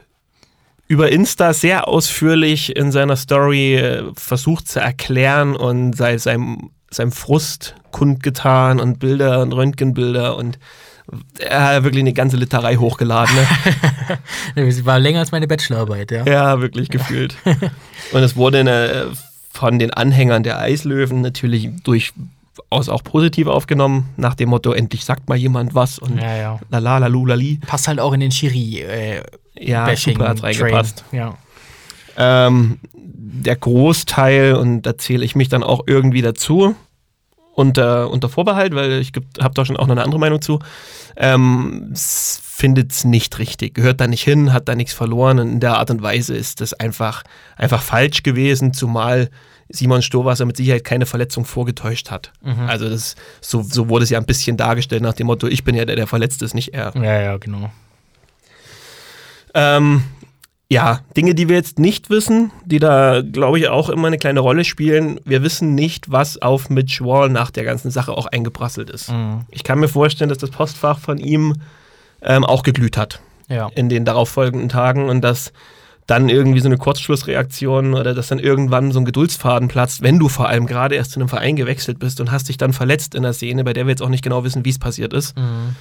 über Insta sehr ausführlich in seiner Story äh, versucht zu erklären und sei, seinem, seinem Frust kundgetan und Bilder und Röntgenbilder und er hat wirklich eine ganze Literei hochgeladen. Ne? Sie war länger als meine Bachelorarbeit, ja. Ja, wirklich gefühlt. Und es wurde äh, von den Anhängern der Eislöwen natürlich durchaus auch positiv aufgenommen, nach dem Motto, endlich sagt mal jemand was und Ja, ja. lala, lalu, lali. Passt halt auch in den Schiri äh, Ja, Bashing super hat's reingepasst. Ja. Ähm, der Großteil, und da zähle ich mich dann auch irgendwie dazu, unter, unter Vorbehalt, weil ich habe da schon auch noch eine andere Meinung zu, ähm, findet es nicht richtig, gehört da nicht hin, hat da nichts verloren und in der Art und Weise ist das einfach, einfach falsch gewesen, zumal Simon Stowasser mit Sicherheit keine Verletzung vorgetäuscht hat. Mhm. Also das, so, so wurde es ja ein bisschen dargestellt nach dem Motto, ich bin ja der, der verletzt ist, nicht er. ja, ja, genau. Ähm, ja, Dinge, die wir jetzt nicht wissen, die da, glaube ich, auch immer eine kleine Rolle spielen. Wir wissen nicht, was auf Mitch Wall nach der ganzen Sache auch eingeprasselt ist. Mhm. Ich kann mir vorstellen, dass das Postfach von ihm ähm, auch geglüht hat Ja. in den darauffolgenden Tagen und dass dann irgendwie so eine Kurzschlussreaktion oder dass dann irgendwann so ein Geduldsfaden platzt, wenn du vor allem gerade erst zu einem Verein gewechselt bist und hast dich dann verletzt in der Szene, bei der wir jetzt auch nicht genau wissen, wie es passiert ist Mhm.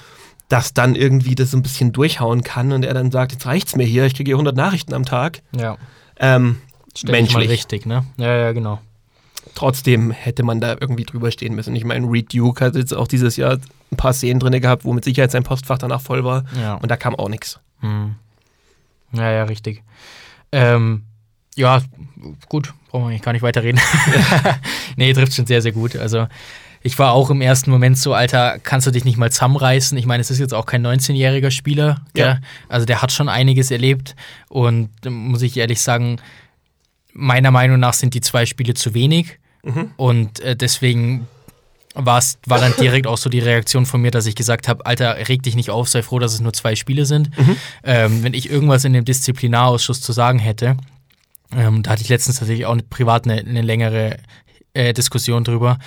dass dann irgendwie das so ein bisschen durchhauen kann und er dann sagt, jetzt reicht's mir hier, ich kriege hier 100 Nachrichten am Tag. Ja. Ähm, menschlich. richtig, ne? Ja, ja, genau. Trotzdem hätte man da irgendwie drüber stehen müssen. Ich meine, Reed Duke hat jetzt auch dieses Jahr ein paar Szenen drin gehabt, wo mit Sicherheit sein Postfach danach voll war. Ja. Und da kam auch nichts. Hm. Ja, ja, richtig. Ähm, ja, gut, brauchen wir eigentlich gar nicht weiterreden. nee, trifft schon sehr, sehr gut. Also, ich war auch im ersten Moment so, Alter, kannst du dich nicht mal zusammenreißen? Ich meine, es ist jetzt auch kein 19-jähriger Spieler. Ja. Also, der hat schon einiges erlebt. Und äh, muss ich ehrlich sagen, meiner Meinung nach sind die zwei Spiele zu wenig. Und äh, deswegen war's, war dann direkt auch so die Reaktion von mir, dass ich gesagt habe, Alter, reg dich nicht auf, sei froh, dass es nur zwei Spiele sind. Ähm, wenn ich irgendwas in dem Disziplinarausschuss zu sagen hätte, ähm, da hatte ich letztens tatsächlich auch privat eine, eine längere äh, Diskussion drüber,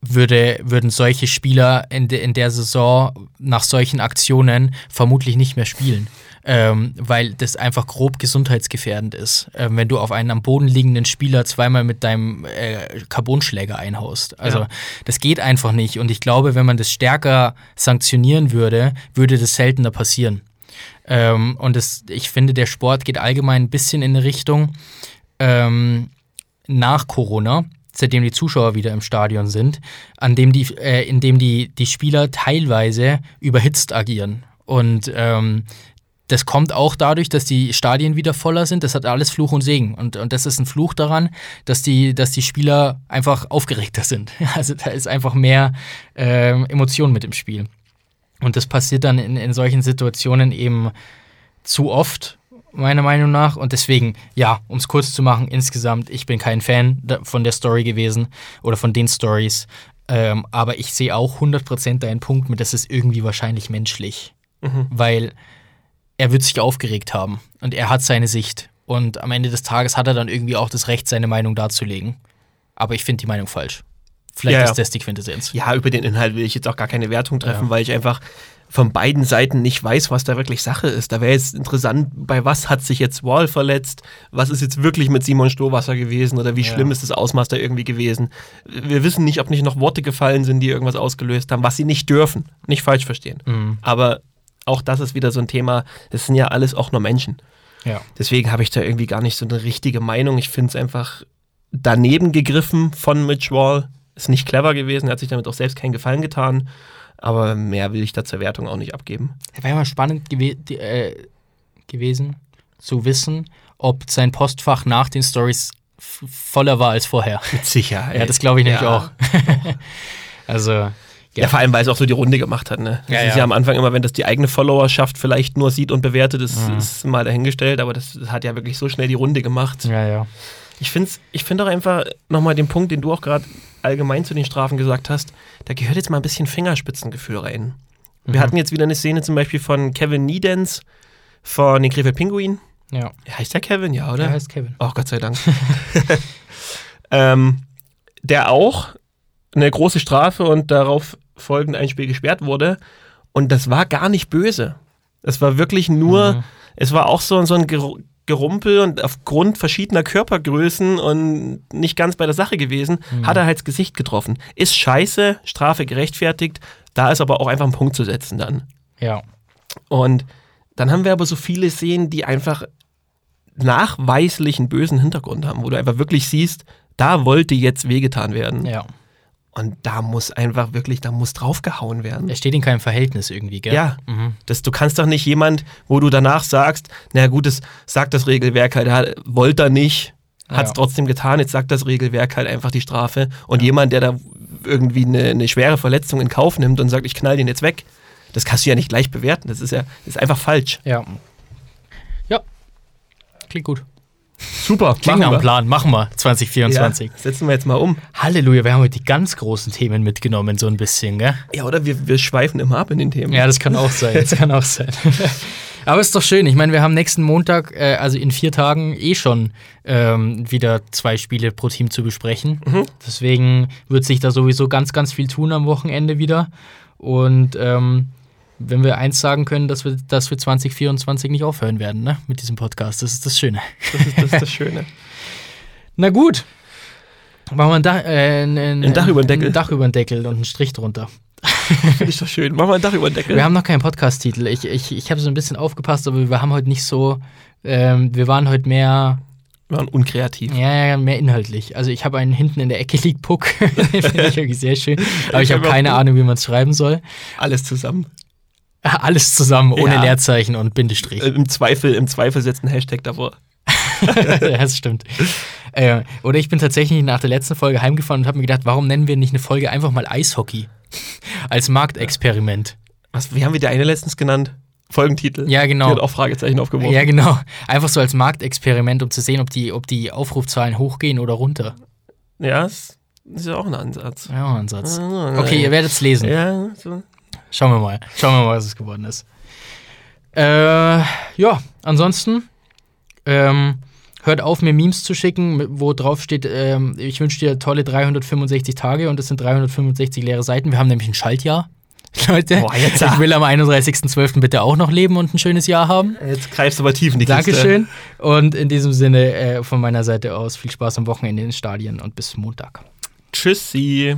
würde, würden solche Spieler in, de, in der Saison nach solchen Aktionen vermutlich nicht mehr spielen. Ähm, weil das einfach grob gesundheitsgefährdend ist, ähm, wenn du auf einen am Boden liegenden Spieler zweimal mit deinem äh, Carbonschläger einhaust. Also Ja. das geht einfach nicht. Und ich glaube, wenn man das stärker sanktionieren würde, würde das seltener passieren. Ähm, und das, ich finde, der Sport geht allgemein ein bisschen in eine Richtung ähm, nach Corona, seitdem die Zuschauer wieder im Stadion sind, an dem die, äh, in dem die, die Spieler teilweise überhitzt agieren. Und ähm, das kommt auch dadurch, dass die Stadien wieder voller sind. Das hat alles Fluch und Segen. Und, und das ist ein Fluch daran, dass die, dass die Spieler einfach aufgeregter sind. Also da ist einfach mehr ähm, Emotion mit im Spiel. Und das passiert dann in, in solchen Situationen eben zu oft, meiner Meinung nach. Und deswegen, ja, um es kurz zu machen, insgesamt, ich bin kein Fan von der Story gewesen oder von den Stories. Ähm, aber ich sehe auch 100% deinen Punkt mit, das ist irgendwie wahrscheinlich menschlich. Weil er wird sich aufgeregt haben und er hat seine Sicht. Und am Ende des Tages hat er dann irgendwie auch das Recht, seine Meinung darzulegen. Aber ich finde die Meinung falsch. Vielleicht Ja, ist das die Quintessenz. Ja, über den Inhalt will ich jetzt auch gar keine Wertung treffen, Ja. weil ich einfach von beiden Seiten nicht weiß, was da wirklich Sache ist. Da wäre jetzt interessant, bei was hat sich jetzt Wall verletzt? Was ist jetzt wirklich mit Simon Stohwasser gewesen? Oder wie Ja. schlimm ist das Ausmaß da irgendwie gewesen? Wir wissen nicht, ob nicht noch Worte gefallen sind, die irgendwas ausgelöst haben, was sie nicht dürfen. Nicht falsch verstehen. Mhm. Aber auch das ist wieder so ein Thema. Das sind ja alles auch nur Menschen. Ja. Deswegen habe ich da irgendwie gar nicht so eine richtige Meinung. Ich finde es einfach daneben gegriffen von Mitch Wall. Ist nicht clever gewesen. Er hat sich damit auch selbst keinen Gefallen getan. Aber mehr will ich da zur Wertung auch nicht abgeben. Wäre mal spannend die, äh, gewesen, zu wissen, ob sein Postfach nach den Stories voller war als vorher. Mit Sicherheit. Ja, das glaube ich nämlich Ja. auch. also, Ja. vor allem, weil es auch so die Runde gemacht hat. Ne? Das Ja, ist ja. ja am Anfang immer, wenn das die eigene Followerschaft vielleicht nur sieht und bewertet, das Mhm. ist mal dahingestellt. Aber das hat ja wirklich so schnell die Runde gemacht. ja, ja. Ich finde ich find auch einfach nochmal den Punkt, den du auch gerade allgemein zu den Strafen gesagt hast, da gehört jetzt mal ein bisschen Fingerspitzengefühl rein. Wir Mhm. hatten jetzt wieder eine Szene zum Beispiel von Kevin Niedens von den Krefeld Pinguin. Ja, Heißt der Kevin, ja, oder? der heißt Kevin. Oh, Gott sei Dank. ähm, der auch eine große Strafe und darauf folgend ein Spiel gesperrt wurde. Und das war gar nicht böse. Es war wirklich nur, Mhm. es war auch so, so ein Ger- Gerumpel und aufgrund verschiedener Körpergrößen und nicht ganz bei der Sache gewesen, hat er halt das Gesicht getroffen. Ist scheiße, Strafe gerechtfertigt, da ist aber auch einfach ein Punkt zu setzen dann. Ja. Und dann haben wir aber so viele Szenen, die einfach nachweislich einen bösen Hintergrund haben, wo du einfach wirklich siehst, da wollte jetzt wehgetan werden. Ja. Und da muss einfach wirklich, da muss draufgehauen werden. Er steht in keinem Verhältnis irgendwie, gell? Ja, Mhm. das, du kannst doch nicht jemand, wo du danach sagst, na gut, das sagt das Regelwerk halt, wollte er nicht, hat es Ja. trotzdem getan, jetzt sagt das Regelwerk halt einfach die Strafe. Und jemand, der da irgendwie eine, eine schwere Verletzung in Kauf nimmt und sagt, ich knall den jetzt weg, das kannst du ja nicht gleich bewerten. Das ist ja das ist einfach falsch. Ja. Ja. Klingt gut. Super, Klingt nach einem Plan. Machen wir 2024. Ja, setzen wir jetzt mal um. Halleluja, wir haben heute die ganz großen Themen mitgenommen, so ein bisschen, gell? Ja, oder wir, wir schweifen immer ab in den Themen. Ja, das kann auch sein. Das kann auch sein. Aber ist doch schön. Ich meine, wir haben nächsten Montag, äh, also in vier Tagen, eh schon ähm, wieder zwei Spiele pro Team zu besprechen. Deswegen wird sich da sowieso ganz, ganz viel tun am Wochenende wieder. Und ähm, wenn wir eins sagen können, dass wir, dass wir 2024 nicht aufhören werden, ne? Mit diesem Podcast. Das ist das Schöne. Das, ist, das ist das Schöne. Na gut. Machen wir ein Dach, äh, ein, ein, Ein Dach über den Deckel. Ein Dach über den Deckel und einen Strich drunter. Finde ich doch schön. Machen wir ein Dach über den Deckel. Wir haben noch keinen Podcast-Titel. Ich, ich, ich habe so ein bisschen aufgepasst, aber wir haben heute nicht so. Ähm, wir waren heute mehr Wir waren unkreativ. Ja, ja, mehr inhaltlich. Also ich habe einen hinten in der Ecke liegt Puck. Finde ich wirklich sehr schön. Aber ich, Ich habe keine. Ahnung, wie man es schreiben soll. Alles zusammen. Alles zusammen, ohne Ja. Leerzeichen und Bindestrich. Äh, Im Zweifel, im Zweifel setzt ein Hashtag davor. das stimmt. Äh, oder ich bin tatsächlich nach der letzten Folge heimgefahren und habe mir gedacht, warum nennen wir nicht eine Folge einfach mal Eishockey? Als Marktexperiment. Was, wie haben wir die eine letztens genannt? Folgentitel. Ja, genau. Die hat auch Fragezeichen aufgeworfen. Ja, genau. Einfach so als Marktexperiment, um zu sehen, ob die, ob die Aufrufzahlen hochgehen oder runter. Ja, das ist ja auch ein Ansatz. Ja, ein Satz. Ah, Okay, ihr werdet es lesen. Ja, so. Schauen wir mal. Schauen wir mal, was es geworden ist. Äh, ja, ansonsten ähm, hört auf, mir Memes zu schicken, wo drauf steht, ähm, ich wünsche dir tolle 365 Tage und es sind 365 leere Seiten. Wir haben nämlich ein Schaltjahr. Leute, Boah, jetzt- ich will am 31.12. bitte auch noch leben und ein schönes Jahr haben. Jetzt greifst du aber tief in die Kiste. Dankeschön. Und in diesem Sinne äh, von meiner Seite aus viel Spaß am Wochenende in den Stadien und bis Montag. Tschüssi.